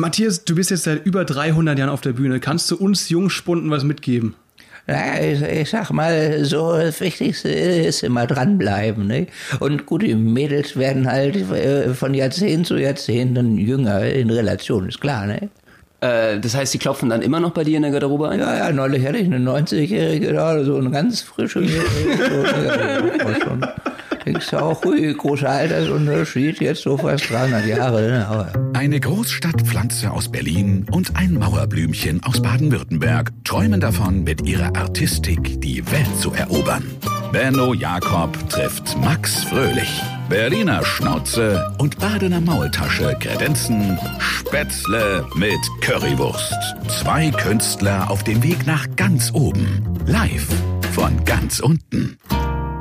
Matthias, du bist jetzt seit über 300 Jahren auf der Bühne. Kannst du uns Jungspunden was mitgeben? Ja, ich, ich sag mal, so das Wichtigste ist immer dranbleiben. Ne? Und gut, die Mädels werden halt äh, von Jahrzehnt zu Jahrzehnt dann jünger in Relation, ist klar, ne? Äh, das heißt, die klopfen dann immer noch bei dir in der Garderobe ein? Ja, ja, neulich hatte ich eine 90-Jährige da, so eine ganz frische. so, ja, schon. Denkst du auch, hui, großer Altersunterschied, jetzt so fast 300 Jahre. Ne? Aber Eine Großstadtpflanze aus Berlin und ein Mauerblümchen aus Baden-Württemberg träumen davon, mit ihrer Artistik die Welt zu erobern. Benno Jakob trifft Max Fröhlich. Berliner Schnauze und Badener Maultasche kredenzen Spätzle mit Currywurst. Zwei Künstler auf dem Weg nach ganz oben. Live von ganz unten.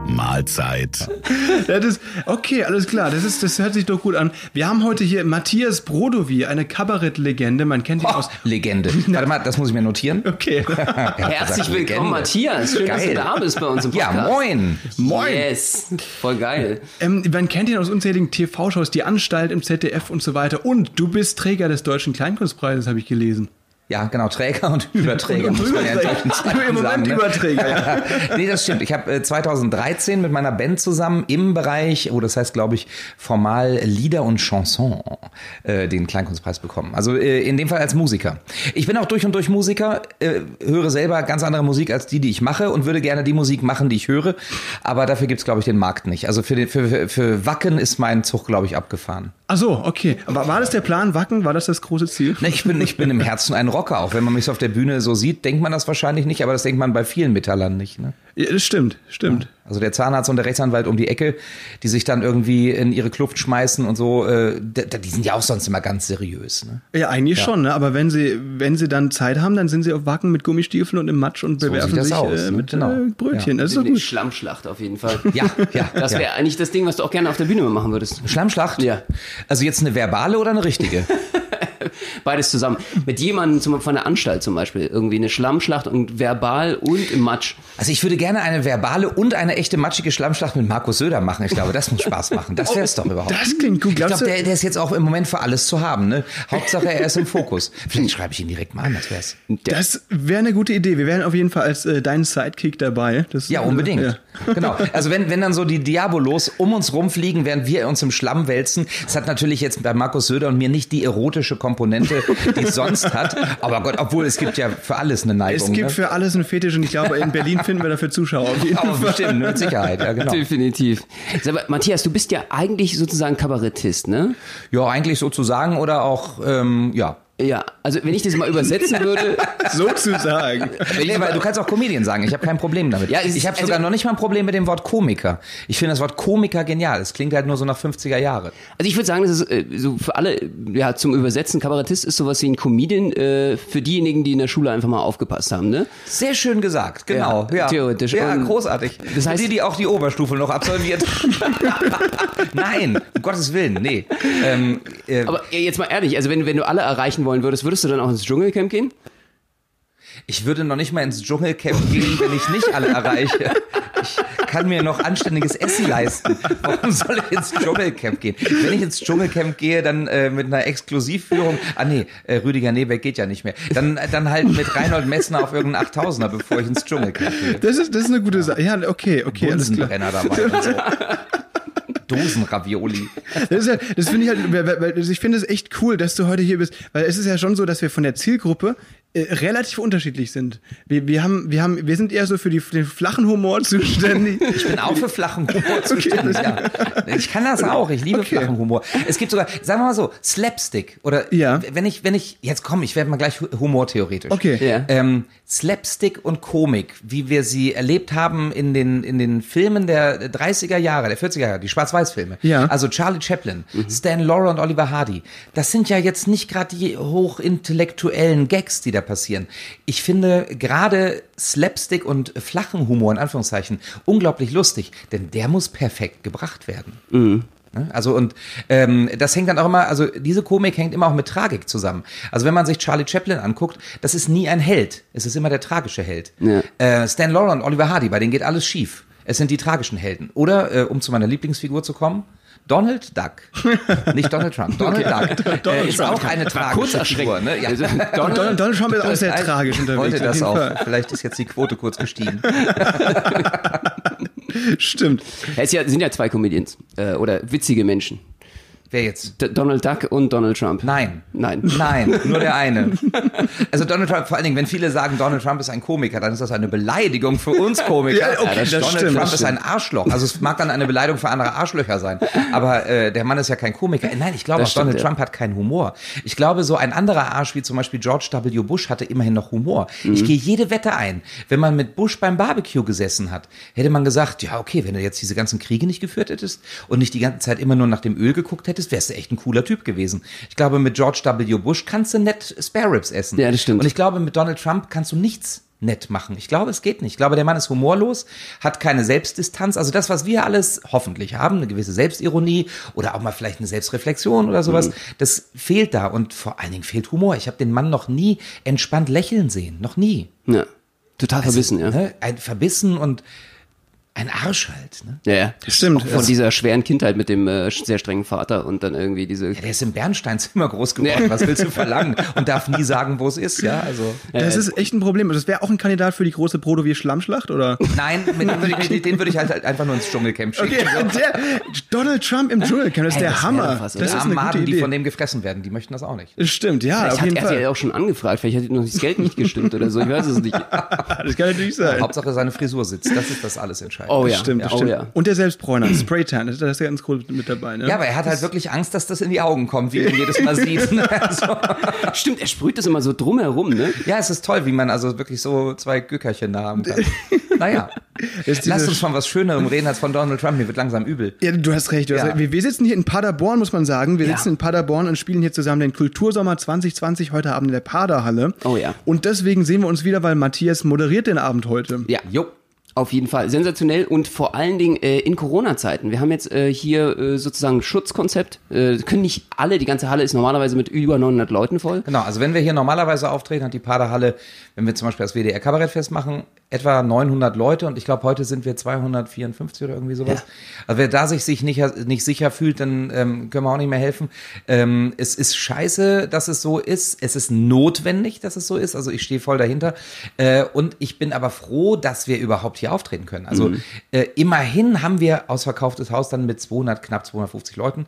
Mahlzeit. Das, okay, alles klar. Das, ist, das hört sich doch gut an. Wir haben heute hier Matthias Brodowy, eine Kabarettlegende. Man kennt ihn oh, aus. Legende. Warte mal, das muss ich mir notieren. Okay. Herzlich willkommen, Legende. Matthias. Schön, dass du Geil. da bist bei uns im Podcast. Ja, moin. Moin. Yes. Voll geil. Ähm, man kennt ihn aus unzähligen TV-Shows, Die Anstalt im ZDF und so weiter. Und du bist Träger des Deutschen Kleinkunstpreises, habe ich gelesen. Ja, genau, Träger und Überträger, Und muss man ja Im Moment sagen, ne? Überträger, ja. nee, das stimmt. Ich habe äh, 2013 mit meiner Band zusammen im Bereich, oh, das heißt, glaube ich, formal Lieder und Chanson, äh, den Kleinkunstpreis bekommen. Also äh, in dem Fall als Musiker. Ich bin auch durch und durch Musiker, äh, höre selber ganz andere Musik als die, die ich mache und würde gerne die Musik machen, die ich höre. Aber dafür gibt's glaube ich, den Markt nicht. Also für, den, für, für, Wacken ist mein Zug, glaube ich, abgefahren. Ach so, okay. Aber war das der Plan, Wacken? War das das große Ziel? Ne, ich bin, ich bin im Herzen ein Rocker. Auch wenn man mich so auf der Bühne so sieht, denkt man das wahrscheinlich nicht, aber das denkt man bei vielen Metallern nicht. Ne? Ja, das stimmt, stimmt. Also der Zahnarzt und der Rechtsanwalt um die Ecke, die sich dann irgendwie in ihre Kluft schmeißen und so, äh, die sind ja auch sonst immer ganz seriös. Ne? Ja, eigentlich schon, ne? aber wenn sie, wenn sie dann Zeit haben, dann sind sie auf Wacken mit Gummistiefeln und im Matsch und bewerfen das sich aus, äh, ne? mit Genau. äh, Brötchen. Ja. Das ist doch gut. Schlammschlacht auf jeden Fall. Ja, ja. Das wäre ja. eigentlich das Ding, was du auch gerne auf der Bühne mal machen würdest. Schlammschlacht? Ja. Also jetzt eine verbale oder eine richtige? Beides zusammen. Mit jemandem zum, von der Anstalt zum Beispiel. Irgendwie eine Schlammschlacht und verbal und im Matsch. Also ich würde gerne eine verbale und eine echte matschige Schlammschlacht mit Markus Söder machen. Ich glaube, das muss Spaß machen. Das wäre es doch überhaupt. Das klingt gut. ich glaube, der, der ist jetzt auch im Moment für alles zu haben. Ne? Hauptsache, er ist im Fokus. Vielleicht schreibe ich ihn direkt mal an, das wär's. Das wäre eine gute Idee. Wir wären auf jeden Fall als äh, dein Sidekick dabei. Das, Ja, unbedingt. Ja. Genau. Also wenn, wenn dann so die Diabolos um uns rumfliegen, während wir uns im Schlamm wälzen, das hat natürlich jetzt bei Markus Söder und mir nicht die erotische Komponente, die es sonst hat. Aber Gott, obwohl es gibt ja für alles eine Neigung. Es gibt ne? für alles einen Fetisch und ich glaube, in Berlin finden wir dafür Zuschauer. Auf jeden Aber Fall. bestimmt, mit Sicherheit, ja genau. Definitiv. Sag mal, Matthias, du bist ja eigentlich sozusagen Kabarettist, ne? Ja, eigentlich sozusagen oder auch, ähm, ja. Ja, also wenn ich das mal übersetzen würde, Sozusagen. Nee, aber du kannst auch Comedian sagen, ich habe kein Problem damit. Ja, ist- ich habe also- sogar noch nicht mal ein Problem mit dem Wort Komiker. Ich finde das Wort Komiker genial. Es klingt halt nur so nach 50er Jahre. Also ich würde sagen, das ist äh, so für alle, ja, zum Übersetzen, Kabarettist ist sowas wie ein Comedian äh, für diejenigen, die in der Schule einfach mal aufgepasst haben, ne? Sehr schön gesagt, genau. Ja, Ja, theoretisch. Ja, Und großartig. das heißt- die, die auch die Oberstufe noch absolviert. Nein, um Gottes Willen, nee. Ähm, äh, Aber jetzt mal ehrlich, also wenn, wenn du alle erreichen wollen würdest, würdest du dann auch ins Dschungelcamp gehen? ich würde noch nicht mal ins Dschungelcamp gehen, wenn ich nicht alle erreiche. Ich kann mir noch anständiges Essen leisten. Warum soll ich ins Dschungelcamp gehen? Wenn ich ins Dschungelcamp gehe, dann äh, mit einer Exklusivführung. Ah nee, äh, Rüdiger Nebeck geht ja nicht mehr. Dann, dann halt mit Reinhold Messner auf irgendeinen 8000er, bevor ich ins Dschungelcamp gehe. Das ist, das ist eine gute Sache. Ja, okay, okay, alles klar. Dabei und so. Dosenravioli. Das, ja, das finde ich halt, weil, also ich finde es echt cool, dass du heute hier bist, weil es ist ja schon so, dass wir von der Zielgruppe relativ unterschiedlich sind. Wir, wir haben, wir haben, wir sind eher so für die, für den flachen Humor zuständig. Ich bin auch für flachen Humor zuständig. ja. Ich kann das auch. Ich liebe Okay. flachen Humor. Es gibt sogar, sagen wir mal so, Slapstick oder Ja. wenn ich, wenn ich, jetzt komm, ich werde mal gleich humortheoretisch. Okay. Ja. Ähm, Slapstick und Komik, wie wir sie erlebt haben in den, in den Filmen der 30er Jahre, der 40er Jahre, die Schwarz-Weiß-Filme. Ja. Also Charlie Chaplin, Stan Laurel und Oliver Hardy. Das sind ja jetzt nicht gerade die hochintellektuellen Gags, die da passieren. Ich finde gerade Slapstick und flachen Humor in Anführungszeichen unglaublich lustig, denn der muss perfekt gebracht werden. Ne? Also und ähm, das hängt dann auch immer, also diese Komik hängt immer auch mit Tragik zusammen. Also wenn man sich Charlie Chaplin anguckt, das ist nie ein Held, es ist immer der tragische Held. Ja. Äh, Stan Laurel und Oliver Hardy, bei denen geht alles schief. Es sind die tragischen Helden. Oder, äh, um zu meiner Lieblingsfigur zu kommen, Donald Duck. Nicht Donald Trump, Donald Duck. Donald äh, ist Trump. auch eine tragische Figur. Ne? Ja. Donald, Donald Trump ist auch sehr Also, tragisch ich unterwegs. wollte das auch. Fall. Vielleicht ist jetzt die Quote kurz gestiegen. Stimmt. Es ja, sind ja zwei Comedians äh, oder witzige Menschen. Wer jetzt? D Donald Duck und Donald Trump. Nein. Nein. Nein, nur der eine. Also Donald Trump, vor allen Dingen, wenn viele sagen, Donald Trump ist ein Komiker, dann ist das eine Beleidigung für uns Komiker. Ja, okay, das Donald stimmt, Trump ist ein Arschloch. Also es mag dann eine Beleidigung für andere Arschlöcher sein. Aber äh, der Mann ist ja kein Komiker. Nein, ich glaube, auch Donald stimmt, ja. Trump hat keinen Humor. Ich glaube, so ein anderer Arsch wie zum Beispiel George W. Bush hatte immerhin noch Humor. Ich gehe jede Wette ein. Wenn man mit Bush beim Barbecue gesessen hat, hätte man gesagt, ja, okay, wenn du jetzt diese ganzen Kriege nicht geführt hättest und nicht die ganze Zeit immer nur nach dem Öl geguckt hättest, wärst du echt ein cooler Typ gewesen. Ich glaube, mit George W. Bush kannst du nett Spare Ribs essen. Ja, das stimmt. Und ich glaube, mit Donald Trump kannst du nichts nett machen. Ich glaube, es geht nicht. Ich glaube, der Mann ist humorlos, hat keine Selbstdistanz. Also das, was wir alles hoffentlich haben, eine gewisse Selbstironie oder auch mal vielleicht eine Selbstreflexion oder sowas, Mhm. das fehlt da. Und vor allen Dingen fehlt Humor. Ich habe den Mann noch nie entspannt lächeln sehen. Noch nie. Ja. Total verbissen, ja. Ne? Ein Verbissen und ein Arsch halt. Ne? Ja, ja. Stimmt. Von dieser schweren Kindheit mit dem äh, sehr strengen Vater und dann irgendwie diese. Ja, der ist im Bernsteinzimmer groß geworden. Was willst du verlangen? Und darf nie sagen, wo es ist. Ja, also. Das ist echt ein Problem. Das wäre auch ein Kandidat für die große Brodovier Schlammschlacht, oder? Nein, mit dem würde ich, den würde ich halt einfach nur ins Dschungelcamp schicken. Okay, der, Donald Trump im Dschungelcamp, das ist der das Hammer. das ist Die eine armen gute Maden, die von dem gefressen werden, die möchten das auch nicht. Stimmt, ja, Vielleicht auf hat jeden er Fall. ja auch schon angefragt, vielleicht hat noch das Geld nicht gestimmt oder so, ich weiß es nicht. Das kann natürlich sein. Hauptsache seine Frisur sitzt. Das ist das alles entscheidend. Oh Das ja, stimmt, das oh stimmt. ja. Und der Selbstbräuner, Spraytan, das ist ja ganz cool mit dabei, ne? Ja, aber er hat halt wirklich Angst, dass das in die Augen kommt, wie man jedes Mal sieht. Also, Stimmt, er sprüht das immer so drumherum, ne? ja, es ist toll, wie man also wirklich so zwei Gückerchen da haben kann. Naja, lass uns von was Schönerem reden als von Donald Trump. Mir wird langsam übel. Ja, du hast recht. Du hast Ja. recht. Wir, wir sitzen hier in Paderborn, muss man sagen. Wir Ja. sitzen in Paderborn und spielen hier zusammen den Kultursommer 2020 heute Abend in der Paderhalle. Oh ja. Und deswegen sehen wir uns wieder, weil Matthias moderiert den Abend heute. Ja. Jo. Auf jeden Fall. Sensationell und vor allen Dingen äh, in Corona-Zeiten. Wir haben jetzt äh, hier äh, sozusagen Schutzkonzept. Äh, können nicht alle, die ganze Halle ist normalerweise mit über 900 Leuten voll. Genau, also wenn wir hier normalerweise auftreten, hat die Paderhalle, wenn wir zum Beispiel das WDR Kabarettfest machen, etwa 900 Leute und ich glaube, heute sind wir 254 oder irgendwie sowas. Also wer da sich, sich nicht, nicht sicher fühlt, dann ähm, können wir auch nicht mehr helfen. Ähm, es ist scheiße, dass es so ist. Es ist notwendig, dass es so ist. Also ich stehe voll dahinter. Äh, und ich bin aber froh, dass wir überhaupt hier auftreten können. Also äh, immerhin haben wir ausverkauftes Haus dann mit 200, knapp 250 Leuten.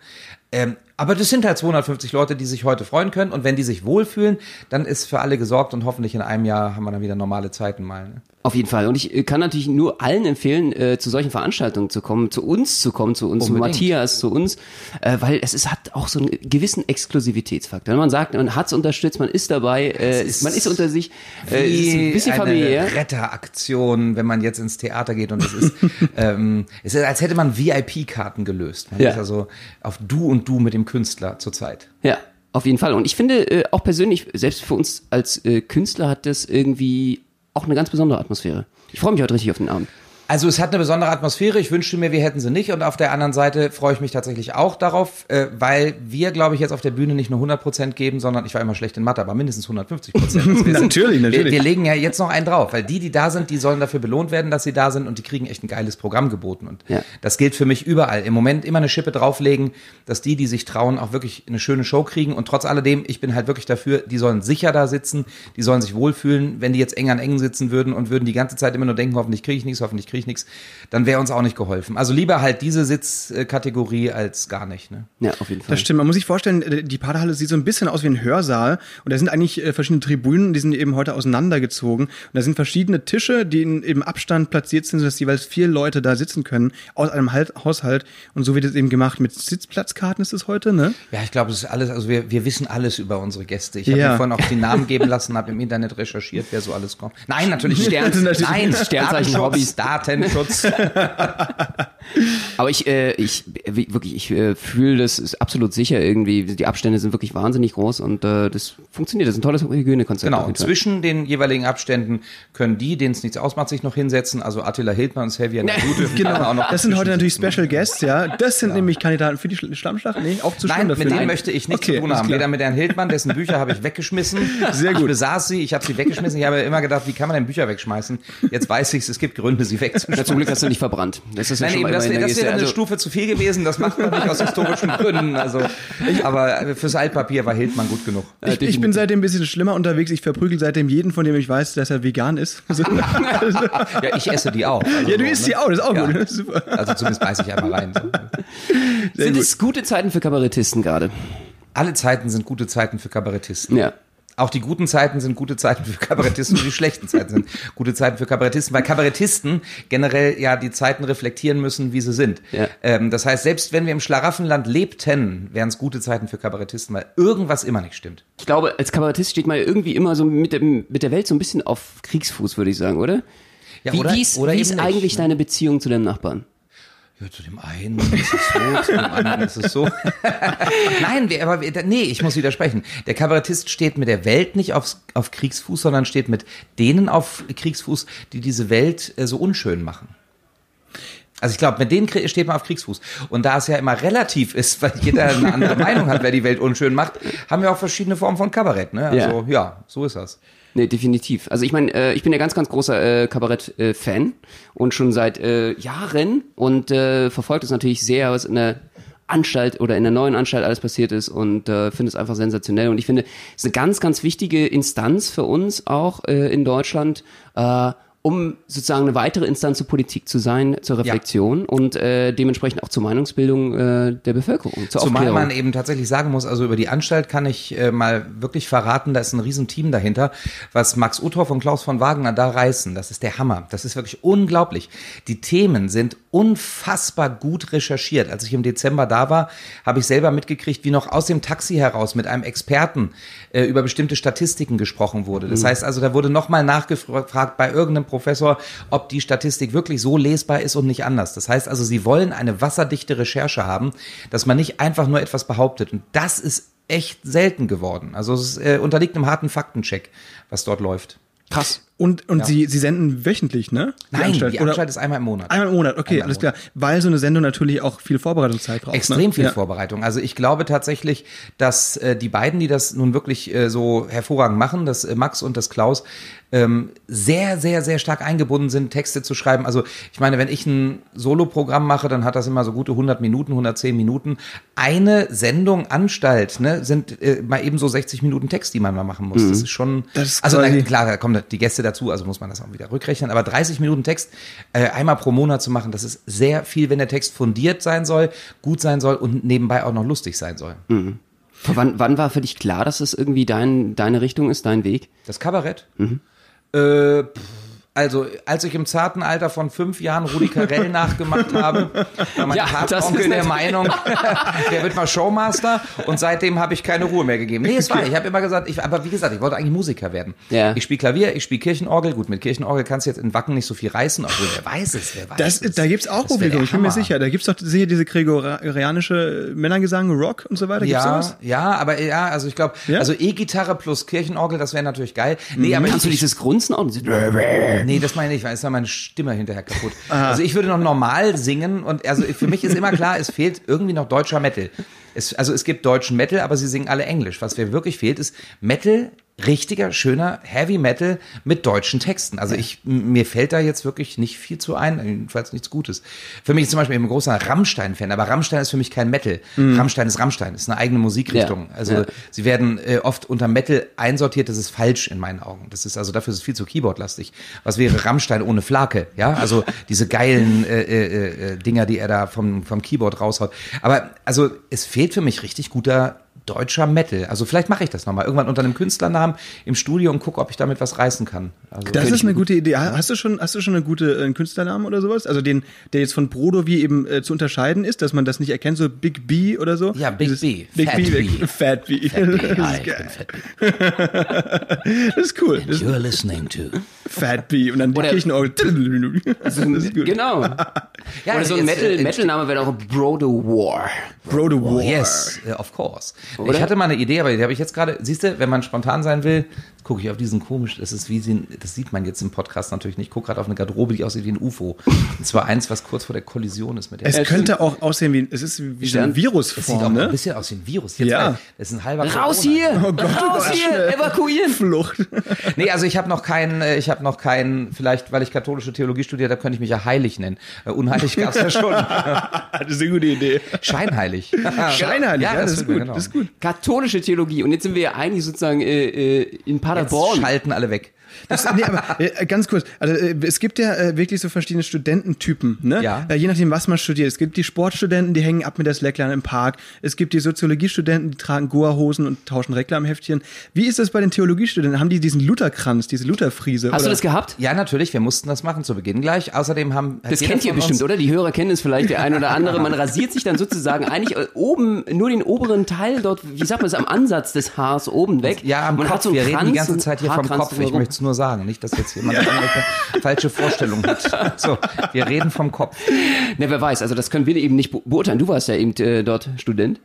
Ähm, aber das sind halt 250 Leute, die sich heute freuen können. Und wenn die sich wohlfühlen, dann ist für alle gesorgt und hoffentlich in einem Jahr haben wir dann wieder normale Zeiten mal. Ne? Auf jeden Fall. Und ich äh, kann natürlich nur allen empfehlen, äh, zu solchen Veranstaltungen zu kommen, zu uns zu kommen, zu uns, Unbedingt. zu Matthias, zu uns, äh, weil es ist, hat auch so einen gewissen Exklusivitätsfaktor. Wenn man sagt, man hat's unterstützt, man ist dabei, äh, ist man ist unter sich, äh, ist ein bisschen eine familiär. Retteraktion, wenn man jetzt ins Theater geht und es ist, ähm, es ist, als hätte man VIP-Karten gelöst. Man Ja. ist also auf Du und Du mit dem Künstler zurzeit. Ja, auf jeden Fall. Und ich finde äh, auch persönlich, selbst für uns als äh, Künstler hat das irgendwie auch eine ganz besondere Atmosphäre. Ich freue mich heute richtig auf den Abend. Also es hat eine besondere Atmosphäre. Ich wünschte mir, wir hätten sie nicht. Und auf der anderen Seite freue ich mich tatsächlich auch darauf, äh, weil wir, glaube ich, jetzt auf der Bühne nicht nur 100% geben, sondern ich war immer schlecht in Mathe, aber mindestens 150%. Wir sind- Natürlich, Wir, natürlich. wir legen ja jetzt noch einen drauf, weil die, die da sind, die sollen dafür belohnt werden, dass sie da sind und die kriegen echt ein geiles Programm geboten. Und Ja. das gilt für mich überall. Im Moment immer eine Schippe drauflegen, dass die, die sich trauen, auch wirklich eine schöne Show kriegen. Und trotz alledem, ich bin halt wirklich dafür, die sollen sicher da sitzen, die sollen sich wohlfühlen. Wenn die jetzt eng an eng sitzen würden und würden die ganze Zeit immer nur denken, hoffentlich kriege ich nichts, hoffentlich kriege ich nichts, dann wäre uns auch nicht geholfen. Also lieber halt diese Sitzkategorie als gar nicht. Ne? Ja, auf jeden Fall. Das stimmt. Man muss sich vorstellen, äh, die Paderhalle sieht so ein bisschen aus wie ein Hörsaal. Und da sind eigentlich äh, verschiedene Tribünen, die sind eben heute auseinandergezogen. Und da sind verschiedene Tische, die in eben Abstand platziert sind, sodass jeweils vier Leute da sitzen können aus einem halt Haushalt. Und so wird es eben gemacht mit Sitzplatzkarten ist es heute, ne? Ja, ich glaube, es ist alles, also wir, wir wissen alles über unsere Gäste. Ich habe Ja. mir vorhin auch die Namen geben lassen, habe im Internet recherchiert, wer so alles kommt. Nein, natürlich nicht. Stern- Nein, Sternzeichen Hobbys. Datenschutz. Aber ich, äh, ich wirklich, ich äh, fühle, das ist absolut sicher irgendwie. Die Abstände sind wirklich wahnsinnig groß und äh, das funktioniert. Das ist ein tolles Hygienekonzept. Genau, und zwischen den jeweiligen Abständen können die, denen es nichts ausmacht, sich noch hinsetzen. Also Attila Hildmann und Xavier dürfen Genau. auch noch Das sind heute natürlich Special Guests, ja. Das sind nämlich Kandidaten für die Schl- Schlammschlacht. Nee, auch zu Nein, mit denen möchte ich nichts Okay, zu tun haben. Weder mit Herrn Hildmann, dessen Bücher habe ich weggeschmissen. Sehr gut. Ich besaß sie, ich habe sie weggeschmissen. Ich habe immer gedacht, wie kann man denn Bücher wegschmeißen? Jetzt weiß ich es, es gibt Gründe, sie Ja, zum. Glück hast du nicht verbrannt. Das ist ja Nein, schon eben, das, das du eine also- Stufe zu viel gewesen. Das macht man nicht aus historischen Gründen. Also, aber fürs Altpapier war Hildmann gut genug. Ich, ich bin seitdem ein bisschen schlimmer unterwegs. Ich verprügel seitdem jeden, von dem ich weiß, dass er vegan ist. Also, Ja, ich esse die auch. Also ja, du so, isst ne? die auch, das ist auch Ja. gut. Super. Also zumindest beiß ich einmal rein. So. Sind gut. es gute Zeiten für Kabarettisten gerade? Alle Zeiten sind gute Zeiten für Kabarettisten. Ja. Auch die guten Zeiten sind gute Zeiten für Kabarettisten und die schlechten Zeiten sind gute Zeiten für Kabarettisten, weil Kabarettisten generell ja die Zeiten reflektieren müssen, wie sie sind. Ja. Ähm, das heißt, selbst wenn wir im Schlaraffenland lebten, wären es gute Zeiten für Kabarettisten, weil irgendwas immer nicht stimmt. Ich glaube, als Kabarettist steht man irgendwie immer so mit, dem, mit der Welt so ein bisschen auf Kriegsfuß, würde ich sagen, oder? Ja, wie, oder- wie ist, oder wie ist eben nicht, eigentlich ne? deine Beziehung zu deinem Nachbarn? Ja, zu dem einen ist es so, zu dem anderen ist es so. Nein, aber nee, ich muss widersprechen. Der Kabarettist steht mit der Welt nicht auf, auf Kriegsfuß, sondern steht mit denen auf Kriegsfuß, die diese Welt äh, so unschön machen. Also ich glaube, mit denen steht man auf Kriegsfuß. Und da es ja immer relativ ist, weil jeder eine andere Meinung hat, wer die Welt unschön macht, haben wir auch verschiedene Formen von Kabarett. Ne? Also ja, so ist das. Nee, definitiv. Also ich meine, äh, ich bin ja ganz, ganz großer äh, Kabarett-Fan und schon seit äh, Jahren und äh, verfolgt es natürlich sehr, was in der Anstalt oder in der neuen Anstalt alles passiert ist und äh, finde es einfach sensationell. Und ich finde, es ist eine ganz, ganz wichtige Instanz für uns auch äh, in Deutschland, äh, um sozusagen eine weitere Instanz zur Politik zu sein, zur Reflexion und äh, dementsprechend auch zur Meinungsbildung äh, der Bevölkerung, zur Zumal Aufklärung. man eben tatsächlich sagen muss, also über die Anstalt kann ich äh, mal wirklich verraten, da ist ein Riesenteam dahinter, was Max Uthoff und Klaus von Wagner da reißen. Das ist der Hammer. Das ist wirklich unglaublich. Die Themen sind unfassbar gut recherchiert. Als ich im Dezember da war, habe ich selber mitgekriegt, wie noch aus dem Taxi heraus mit einem Experten äh, über bestimmte Statistiken gesprochen wurde. Das heißt also, da wurde nochmal nachgefragt bei irgendeinem Professor, ob die Statistik wirklich so lesbar ist und nicht anders. Das heißt also, sie wollen eine wasserdichte Recherche haben, dass man nicht einfach nur etwas behauptet. Und das ist echt selten geworden. Also es äh, unterliegt einem harten Faktencheck, was dort läuft. Krass. Und, und sie, sie senden wöchentlich, ne? Nein, die Anstalt, Oder ist einmal im Monat. einmal im Monat, okay, Einmal alles klar. Weil so eine Sendung natürlich auch viel Vorbereitungszeit braucht. Extrem ne? viel ja. Vorbereitung. Also ich glaube tatsächlich, dass äh, die beiden, die das nun wirklich äh, so hervorragend machen, das äh, Max und das Klaus, ähm, sehr, sehr, sehr stark eingebunden sind, Texte zu schreiben. Also ich meine, wenn ich ein Soloprogramm mache, dann hat das immer so gute 100 Minuten, 110 Minuten. Eine Sendung Anstalt ne, sind äh, mal eben so 60 Minuten Text, die man mal machen muss. Das ist schon, Das ist also na, klar, da kommen die Gäste dazu, also muss man das auch wieder rückrechnen. Aber 30 Minuten Text äh, einmal pro Monat zu machen, das ist sehr viel, wenn der Text fundiert sein soll, gut sein soll und nebenbei auch noch lustig sein soll. Wann, wann war für dich klar, dass es irgendwie dein, deine Richtung ist, dein Weg? Das Kabarett? Äh, pff, also, als ich im zarten Alter von fünf Jahren Rudi Carell nachgemacht habe, war mein Ja, das Patenonkel ist der Meinung, der wird mal Showmaster und seitdem habe ich keine Ruhe mehr gegeben. Nee, es war, ich habe immer gesagt, ich, aber wie gesagt, ich wollte eigentlich Musiker werden. Ja. Ich spiele Klavier, ich spiele Kirchenorgel. Gut, mit Kirchenorgel kannst du jetzt in Wacken nicht so viel reißen, obwohl wer weiß es, wer weiß Das, es. da gibt's auch Das wär der Publikum, ich bin mir sicher. Da gibt's doch sicher diese gregorianische Männergesang, Rock und so weiter. Gibt's Ja, sowas? ja, aber ja, also ich glaube, Ja? also E-Gitarre plus Kirchenorgel, das wäre natürlich geil. Nee, aber Kannst du ich, dieses Grunzen auch? Nee, das meine ich nicht, weil ist ja meine Stimme hinterher kaputt. Also ich würde noch normal singen und also für mich ist immer klar, es fehlt irgendwie noch deutscher Metal. Es, also es gibt deutschen Metal, aber sie singen alle Englisch. Was mir wirklich fehlt, ist Metal, richtiger, schöner Heavy Metal mit deutschen Texten. Also ich, mir fällt da jetzt wirklich nicht viel zu ein, jedenfalls nichts Gutes. Für mich ist zum Beispiel eben ein großer Rammstein-Fan, aber Rammstein ist für mich kein Metal. Rammstein ist Rammstein, ist eine eigene Musikrichtung. Ja, Also ja. sie werden äh, oft unter Metal einsortiert, das ist falsch in meinen Augen. Das ist also dafür ist es viel zu Keyboardlastig. Was wäre Rammstein ohne Flake? Ja, also diese geilen äh, äh, äh, Dinger, die er da vom vom Keyboard raushaut. Aber also es fehlt für mich richtig guter deutscher Metal. Also vielleicht mache ich das nochmal irgendwann unter einem Künstlernamen im Studio und gucke, ob ich damit was reißen kann. Also, Das ist eine gute Idee. Hast du schon, hast du schon eine gute äh, einen Künstlernamen oder sowas? Also den, der jetzt von Brodo wie eben äh, zu unterscheiden ist, dass man das nicht erkennt, so Big B oder so? Ja, Big B. Big Fat B. B. Fat B. Fat B. Ist ich geil. bin Fat B. Das ist cool. Ist You're listening to. Fat B. Und dann die Kirchenorgel. Gut. Genau. Ja, Oder so ein Metal, äh, Metal-Name wäre auch Brodo War. Bro the War. Yes, uh, of course. Oder? Ich hatte mal eine Idee, aber die habe ich jetzt gerade. Siehst du, wenn man spontan sein will, gucke ich auf diesen komisch. Das ist wie sie, das sieht man jetzt im Podcast natürlich nicht. Ich gucke gerade auf eine Garderobe, die aussieht wie ein UFO. Und zwar eins, was kurz vor der Kollision ist mit der. Es könnte auch aussehen wie, es ist wie so eine Stern. Das sieht auch Virusform, ein ne? bisschen aus wie ein Virus. Jetzt Ja. mal, Das ist ein halber Raus Corona. hier! Oh Gott, oh Raus Gott, hier! schnell. Evakuieren! Flucht. Nee, also ich habe noch keinen, äh, ich habe noch keinen, vielleicht weil ich katholische Theologie studiert habe, könnte ich mich ja heilig nennen. Äh, Unheilig gab's ja schon. Das ist eine gute Idee. Scheinheilig. Scheinheilig, ja, das, ist gut. genau. Das ist gut. Katholische Theologie. Und jetzt sind wir ja eigentlich sozusagen äh, äh, in Jetzt Paderborn. schalten alle weg. Das, nee, aber äh, ganz kurz, also äh, es gibt ja äh, wirklich so verschiedene Studententypen, ne? Ja. Äh, je nachdem, was man studiert. Es gibt die Sportstudenten, die hängen ab mit der Slackline im Park. Es gibt die Soziologiestudenten, die tragen Goa-Hosen und tauschen Reklamheftchen. Wie ist das bei den Theologiestudenten? Haben die diesen Lutherkranz, diese Lutherfriese? Hast du oder? das gehabt? Ja, natürlich, wir mussten das machen zu Beginn gleich. Außerdem haben Das kennt ihr bestimmt, uns- oder? Die Hörer kennen es vielleicht, der ein oder andere. Man rasiert sich dann sozusagen eigentlich äh, oben, nur den oberen Teil dort, wie sagt man das, am Ansatz des Haars oben weg. Ja, am man Kopf. hat so einen wir reden die Kranz, ganze Zeit hier vom Kopf. Ich möchte es nur sagen, nicht, dass jetzt jemand irgendwelche falsche Vorstellungen hat. So, wir reden vom Kopf. Ne, wer weiß, also das können wir eben nicht be- beurteilen. Du warst ja eben äh, dort Student.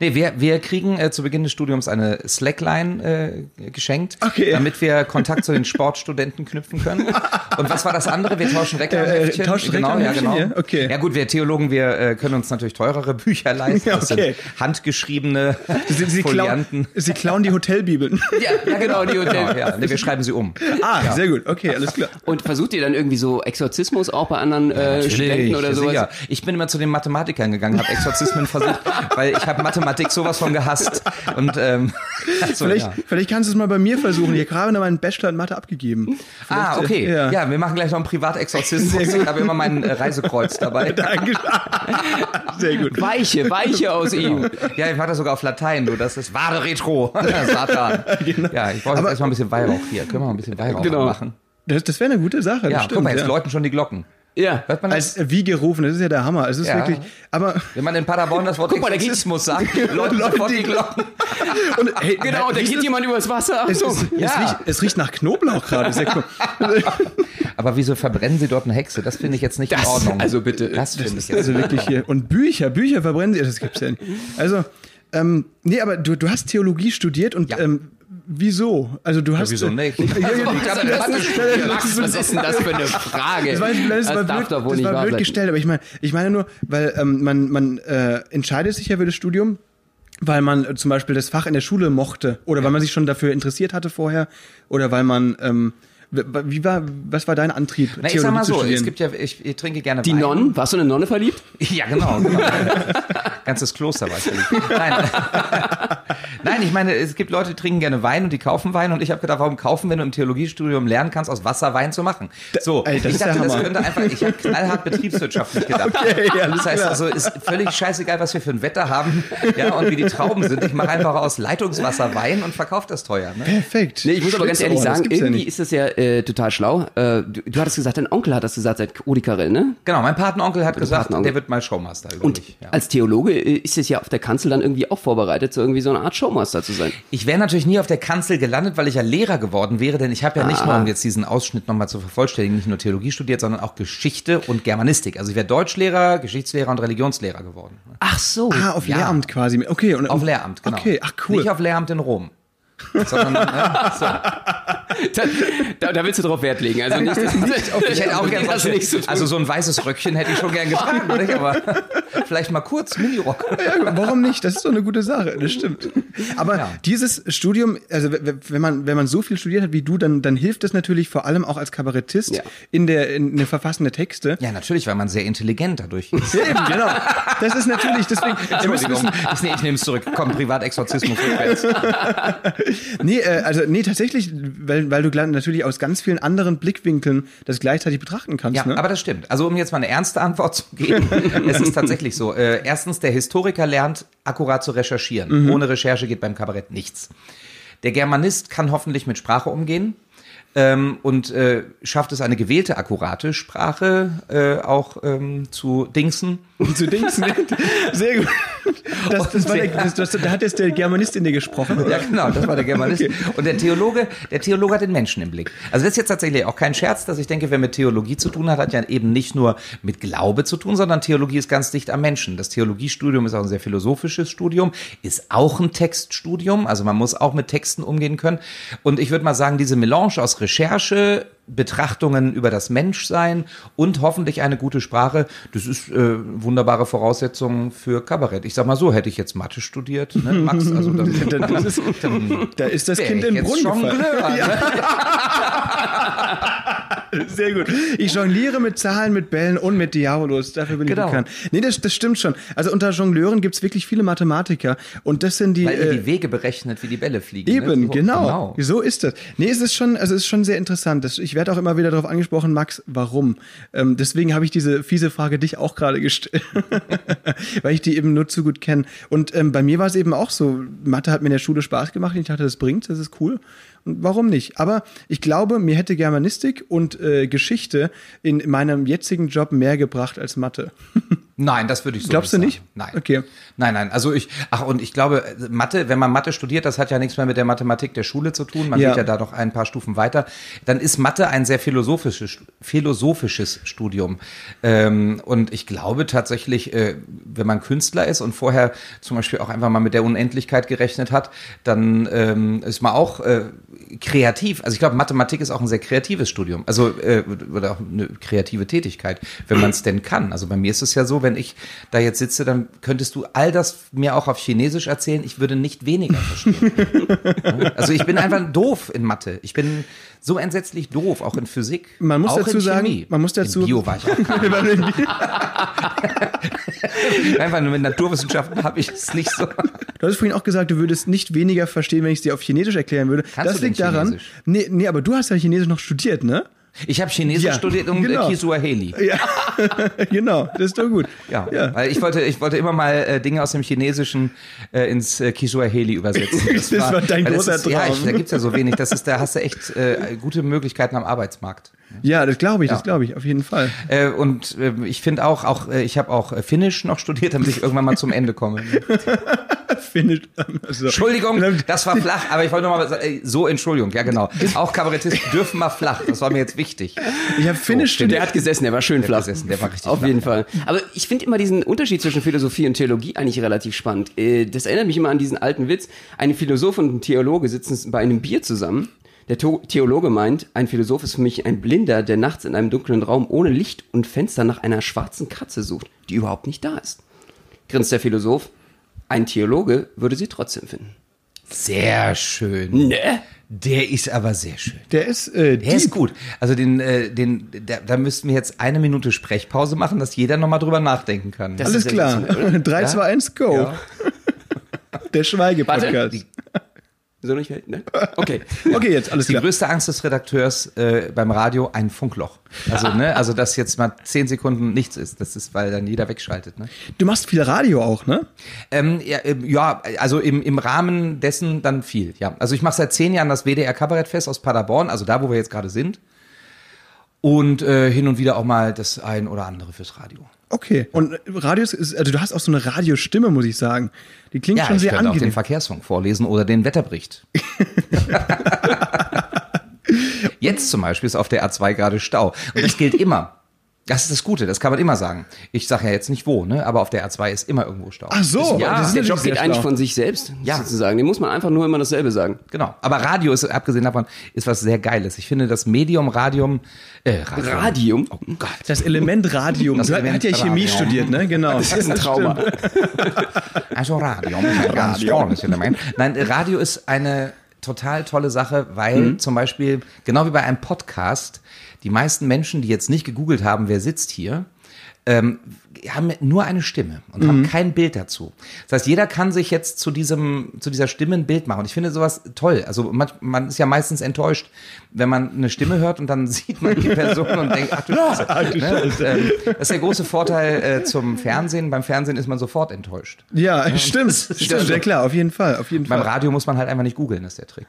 Nee, wir, wir kriegen äh, zu Beginn des Studiums eine Slackline äh, geschenkt, Okay. damit wir Kontakt zu den Sportstudenten knüpfen können. Und was war das andere? Wir tauschen Reklamheftchen. Äh, tauschen genau, ja, genau. ja? Okay. Ja gut, wir Theologen, wir äh, können uns natürlich teurere Bücher leisten. Ja, Das okay. sind handgeschriebene Sie, sie, klauen, Folianten. sie klauen die Hotelbibeln. Ja, ja genau, die Hotel. Genau, ja, nee, wir schreiben sie um. ah, sehr gut. Okay, alles klar. Und versucht ihr dann irgendwie so Exorzismus auch bei anderen äh, Studenten oder sowas? sicher. Ich bin immer zu den Mathematikern gegangen, habe Exorzismen versucht, weil ich habe Mathematik sowas von gehasst. Und ähm, also, Vielleicht, ja. vielleicht kannst du es mal bei mir versuchen. Ich habe gerade noch meinen Bachelor in Mathe abgegeben. Ah, Vielleicht, okay. äh, Ja. Ja. wir machen gleich noch einen Privatexorzismus. Ich habe immer mein äh, Reisekreuz dabei. Danke. Sehr gut. Weiche, Weiche aus ihm. Ja, ich war das sogar auf Latein, nur das ist Vade Retro. Satan. Ja, ich brauche jetzt erstmal ein bisschen Weihrauch hier. Können wir mal ein bisschen Weihrauch Genau. machen? Das, das wäre eine gute Sache. Ja, stimmt, guck mal, jetzt ja. läuten schon die Glocken. Ja. Hört man das? Als äh, wie gerufen, das ist ja der Hammer. Es ist Ja. wirklich. Aber Wenn man in Paderborn das Wort Exorzismus sagt, läuten sofort die Glocken. und, hey, Genau, da geht jemand übers Wasser. Es, So. es, Ja. es, riecht, es riecht nach Knoblauch gerade. Ist. Aber wieso verbrennen sie dort eine Hexe? Das finde ich jetzt nicht in Das- Ordnung. also bitte. Das finde ich jetzt. Also wirklich hier. Und Bücher, Bücher verbrennen sie. Das gibt's ja nicht. Also, ähm, nee, aber du, du hast Theologie studiert und Ja. ähm, wieso? Also du hast. wieso nicht? Ja, ja, Also, das- das, das- das, Max, was ist denn das für eine Frage? Das war, das war darf blöd, doch wohl das nicht war blöd gestellt, aber ich meine, ich meine nur, weil ähm, man, man äh, entscheidet sich ja für das Studium, weil man äh, zum Beispiel das Fach in der Schule mochte oder weil man sich schon dafür interessiert hatte vorher oder weil man ähm, wie war, was war dein Antrieb, Na, ich sag mal zu so, studieren? es gibt ja, ich, ich trinke gerne Die Wein. Nonnen? Warst du in eine Nonne verliebt? Ja, genau. genau. Ganzes Kloster war ich verliebt. Nein. Nein, ich meine, es gibt Leute, die trinken gerne Wein und die kaufen Wein und ich habe gedacht, warum kaufen, wenn du im Theologiestudium lernen kannst, aus Wasser Wein zu machen? So, ey, das ich dachte, das könnte einfach, ich habe knallhart betriebswirtschaftlich gedacht. Okay, alles das heißt klar. also, ist völlig scheißegal, was wir für ein Wetter haben, ja, und wie die Trauben sind. Ich mache einfach aus Leitungswasser Wein und verkaufe das teuer. Ne? Perfekt. Nee, ich muss aber ganz ehrlich das sagen, ja irgendwie nicht. ist das ja äh, total schlau. Äh, du, du hattest gesagt, dein Onkel hat das gesagt seit Rudi Carell, ne? Genau, mein Patenonkel hat gesagt, Patenonkel. der wird mal Showmaster. Und ich. Ja. als Theologe äh, ist es ja auf der Kanzel dann irgendwie auch vorbereitet, so irgendwie so eine Art Showmaster zu sein. Ich wäre natürlich nie auf der Kanzel gelandet, weil ich ja Lehrer geworden wäre, denn ich habe ja nicht Ah. nur, um jetzt diesen Ausschnitt nochmal zu vervollständigen, nicht nur Theologie studiert, sondern auch Geschichte und Germanistik. Also ich wäre Deutschlehrer, Geschichtslehrer und Religionslehrer geworden. Ach so. Ah, auf Ja. Lehramt quasi. Okay, und Auf Lehramt, genau. Okay, ach cool. Nicht auf Lehramt in Rom. Sondern, ne, so. Da, da, willst du drauf Wert legen. Also nicht, Ich hätte auch gerne das nicht so tun. also so ein weißes Röckchen hätte ich schon gern getragen, nicht? aber vielleicht mal kurz Minirock. Ja, warum nicht? Das ist doch eine gute Sache, das stimmt. Aber Ja. dieses Studium, also wenn man, wenn man so viel studiert hat wie du, dann, dann hilft es natürlich vor allem auch als Kabarettist Ja. in der in, der Verfassen der Texte. Ja, natürlich, weil man sehr intelligent dadurch ist. Ja, eben, genau. Das ist natürlich, deswegen, Entschuldigung, ich, ich nehme es zurück. Komm, Privatexorzismus rückwärts. Nee, äh, also nee, tatsächlich, weil, weil du natürlich aus ganz vielen anderen Blickwinkeln das gleichzeitig betrachten kannst. Ja, ne? aber das stimmt. Also um jetzt mal eine ernste Antwort zu geben, es ist tatsächlich so. Äh, erstens, der Historiker lernt akkurat zu recherchieren. Ohne Recherche geht beim Kabarett nichts. Der Germanist kann hoffentlich mit Sprache umgehen ähm, und äh, schafft es, eine gewählte, akkurate Sprache äh, auch ähm, zu dingsen. Zu Dings. Sehr gut. Das, das war der, das, das, da hat jetzt der Germanist in dir gesprochen. Oder? Ja, genau, das war der Germanist. Und der Theologe, der Theologe hat den Menschen im Blick. Also das ist jetzt tatsächlich auch kein Scherz, dass ich denke, wer mit Theologie zu tun hat, hat ja eben nicht nur mit Glaube zu tun, sondern Theologie ist ganz dicht am Menschen. Das Theologiestudium ist auch ein sehr philosophisches Studium, ist auch ein Textstudium, also man muss auch mit Texten umgehen können. Und ich würde mal sagen, diese Melange aus Recherche, Betrachtungen über das Menschsein und hoffentlich eine gute Sprache, das ist äh, wunderbare Voraussetzung für Kabarett. Ich sag mal so, hätte ich jetzt Mathe studiert, ne, Max, also dann, Das ist, da ist das Kind jetzt Brunnen. Jongleur, ne? Sehr gut. Ich jongliere mit Zahlen, mit Bällen und mit Diabolos. Dafür bin Genau. ich bekannt. Nee, das, das stimmt schon. Also unter Jongleuren gibt's wirklich viele Mathematiker. Und das sind die. Weil ihr äh, die Wege berechnet, wie die Bälle fliegen. Eben, ne? So, genau. So ist das. Nee, es ist schon, also es ist schon sehr interessant. Das, ich werde auch immer wieder darauf angesprochen, Max, warum? Ähm, deswegen habe ich diese fiese Frage dich auch gerade gestellt. Weil ich die eben nur zu gut kenne. Und ähm, bei mir war es eben auch so, Mathe hat mir in der Schule Spaß gemacht. Ich dachte, das bringt, das ist cool. Warum nicht? Aber ich glaube, mir hätte Germanistik und äh, Geschichte in meinem jetzigen Job mehr gebracht als Mathe. Nein, das würde ich so Glaubst nicht du nicht? sagen. Nein. Okay. Nein, nein. Also ich, ach, und ich glaube, Mathe, wenn man Mathe studiert, das hat ja nichts mehr mit der Mathematik der Schule zu tun. Man Ja. geht ja da doch ein paar Stufen weiter. Dann ist Mathe ein sehr philosophisches, philosophisches Studium. Ähm, und ich glaube tatsächlich, äh, wenn man Künstler ist und vorher zum Beispiel auch einfach mal mit der Unendlichkeit gerechnet hat, dann ähm, ist man auch äh, kreativ. Also ich glaube, Mathematik ist auch ein sehr kreatives Studium. Also äh, oder auch eine kreative Tätigkeit, wenn man es denn kann. Also bei mir ist es ja so, wenn ich da jetzt sitze, dann könntest du all das mir auch auf Chinesisch erzählen. Ich würde nicht weniger verstehen. also ich bin einfach doof in Mathe. Ich bin so entsetzlich doof, auch in Physik. Man muss dazu sagen, Chemie. man muss dazu- in Bio war ich auch. Einfach nur mit Naturwissenschaften habe ich es nicht so. Du hast vorhin auch gesagt, du würdest nicht weniger verstehen, wenn ich es dir auf Chinesisch erklären würde. Kannst das liegt daran. Nee, nee, aber du hast ja Chinesisch noch studiert, ne? Ich habe Chinesisch Ja, studiert und genau. äh, Kisuaheli. Ja, genau, das ist doch gut. Ja, ja. weil ich wollte, ich wollte immer mal äh, Dinge aus dem Chinesischen äh, ins äh, Kisuaheli übersetzen. Das war dein weil großer ist, Ja, Traum. ich, da gibt's ja so wenig. Das ist, da hast du echt äh, gute Möglichkeiten am Arbeitsmarkt. Ja, das glaube ich, das Ja. glaube ich, auf jeden Fall. Äh, und äh, ich finde auch, auch äh, ich habe auch äh, Finnisch noch studiert, damit ich irgendwann mal zum Ende komme. Finnisch. Also, Entschuldigung, das war flach, aber ich wollte noch mal sagen, äh, so Entschuldigung, ja genau. Auch Kabarettisten dürfen mal flach, das war mir jetzt wichtig. Ich habe Finnisch Der studiert. hat gesessen, der war schön flach. gesessen, der war richtig Auf flach. jeden Fall. Aber ich finde immer diesen Unterschied zwischen Philosophie und Theologie eigentlich relativ spannend. Äh, Das erinnert mich immer an diesen alten Witz. Ein Philosoph und ein Theologe sitzen bei einem Bier zusammen. Der Theologe meint, ein Philosoph ist für mich ein Blinder, der nachts in einem dunklen Raum ohne Licht und Fenster nach einer schwarzen Katze sucht, die überhaupt nicht da ist. Grinst der Philosoph, ein Theologe würde sie trotzdem finden. Sehr schön. Ne? Der ist aber sehr schön. Der ist, äh, Der ist gut. Also den, äh, den, da, da müssten wir jetzt eine Minute Sprechpause machen, dass jeder nochmal drüber nachdenken kann. Das Alles ist klar. sensationell, oder? 3, 2, 1, go. Ja. Der Schweigepodcast. Warte. So nicht, ne? Okay. Okay, jetzt alles Die klar. größte Angst des Redakteurs äh, beim Radio, ein Funkloch. Also, ne, also dass jetzt mal zehn Sekunden nichts ist. Das ist, weil dann jeder wegschaltet. Ne? Du machst viel Radio auch, ne? Ähm, ja, ähm, ja, also im, im Rahmen dessen dann viel. Ja, also ich mache seit zehn Jahren das WDR Kabarettfest aus Paderborn, also da, wo wir jetzt gerade sind. Und äh, hin und wieder auch mal das ein oder andere fürs Radio. Okay. Und Radios ist, also du hast auch so eine Radiostimme, muss ich sagen. Die klingt Ja, schon ich sehr könnte auch den angenehm. Verkehrsfunk vorlesen oder den Wetterbericht. Jetzt zum Beispiel ist auf der A2 gerade Stau. Und das gilt immer. Das ist das Gute, das kann man immer sagen. Ich sage ja jetzt nicht wo, ne? aber auf der A2 ist immer irgendwo Stau. Ach so, Ja, das ist der Job geht eigentlich schlau. von sich selbst, Ja. sozusagen. Den muss man einfach nur immer dasselbe sagen. Genau. Aber Radio ist, abgesehen davon, ist was sehr Geiles. Ich finde das Medium Radium, äh, Radium. Radium? Oh Gott. Das Element Radium. Das du Element hat ja Chemie Radium. studiert, ne? Genau. Das ist ein Trauma. Also Radium ist ein ganz tolles Element. Nein, Radio ist eine total tolle Sache, weil zum Beispiel, genau wie bei einem Podcast, die meisten Menschen, die jetzt nicht gegoogelt haben, wer sitzt hier, ähm, haben nur eine Stimme und haben kein Bild dazu. Das heißt, jeder kann sich jetzt zu diesem, zu dieser Stimme ein Bild machen. Und ich finde sowas toll. Also man, man ist ja meistens enttäuscht, wenn man eine Stimme hört und dann sieht man die Person und denkt, ach du Scheiße. Ne? Und, ähm, das ist der große Vorteil äh, zum Fernsehen. Beim Fernsehen ist man sofort enttäuscht. Ja, stimmt. Stimmt, ja klar, auf jeden Fall, auf jeden Beim Fall. Radio muss man halt einfach nicht googeln, ist der Trick.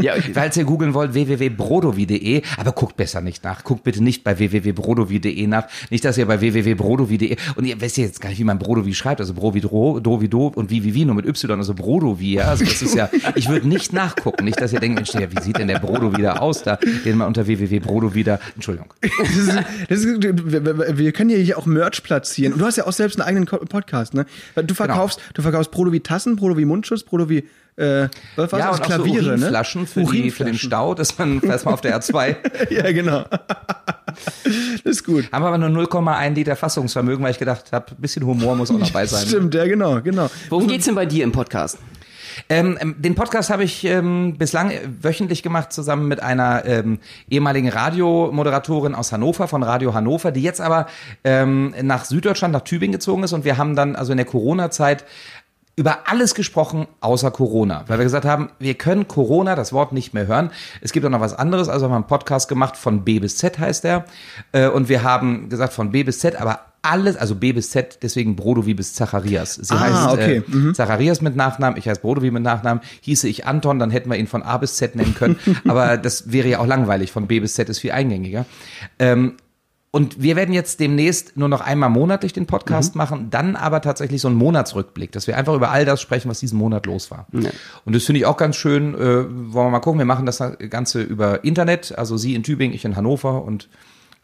Ja, Falls ihr googeln wollt, www.brodovi.de, aber guckt besser nicht nach. Guckt bitte nicht bei www.brodovi.de nach. Nicht, dass ihr bei www.brodowie.de. Und ihr wisst ja jetzt gar nicht, wie man Brodowie schreibt. Also Bro wie Dro, Do wie Do und wie wie wie nur mit Y. Also Brodowie, ja. Also das ist ja, ich würde nicht nachgucken. Nicht, dass ihr denkt, Mensch, ja, wie sieht denn der Brodowie da aus? Da, den man unter www.brodowie da, Entschuldigung. Das ist, das ist, wir wir können ja hier auch Merch platzieren. Und du hast ja auch selbst einen eigenen Podcast, ne? Du verkaufst, du verkaufst Prodo wie Tassen, Prodo wie Mundschutz, Prodo wie, äh, was war ja, das? und auch so Urinflaschen für, die, für den Urinflaschen. Stau, dass man erstmal auf der R2 Ja, genau. das ist gut. haben wir aber nur 0,1 Liter Fassungsvermögen, weil ich gedacht habe, ein bisschen Humor muss auch noch bei sein. Stimmt, ja, genau, genau. Worum geht's denn bei dir im Podcast? Ähm, ähm, den Podcast habe ich ähm, bislang äh, wöchentlich gemacht, zusammen mit einer ähm, ehemaligen Radiomoderatorin aus Hannover, von Radio Hannover, die jetzt aber ähm, nach Süddeutschland, nach Tübingen gezogen ist. Und wir haben dann also in der Corona-Zeit über alles gesprochen, außer Corona. Weil wir gesagt haben, wir können Corona, das Wort, nicht mehr hören. Es gibt auch noch was anderes. Also haben wir einen Podcast gemacht, von B bis Z heißt der. Äh, Und wir haben gesagt, von B bis Z, aber alles, also B bis Z, deswegen Brodowie bis Zacharias. Sie Ah, heißt okay. äh, Zacharias mit Nachnamen, ich heiße Brodowie mit Nachnamen. Hieße ich Anton, dann hätten wir ihn von A bis Z nennen können. aber das wäre ja auch langweilig. Von B bis Z ist viel eingängiger. Ähm, und wir werden jetzt demnächst nur noch einmal monatlich den Podcast machen, dann aber tatsächlich so einen Monatsrückblick, dass wir einfach über all das sprechen, was diesen Monat los war. Und das finde ich auch ganz schön. Äh, wollen wir mal gucken, wir machen das Ganze über Internet, also Sie in Tübingen, ich in Hannover und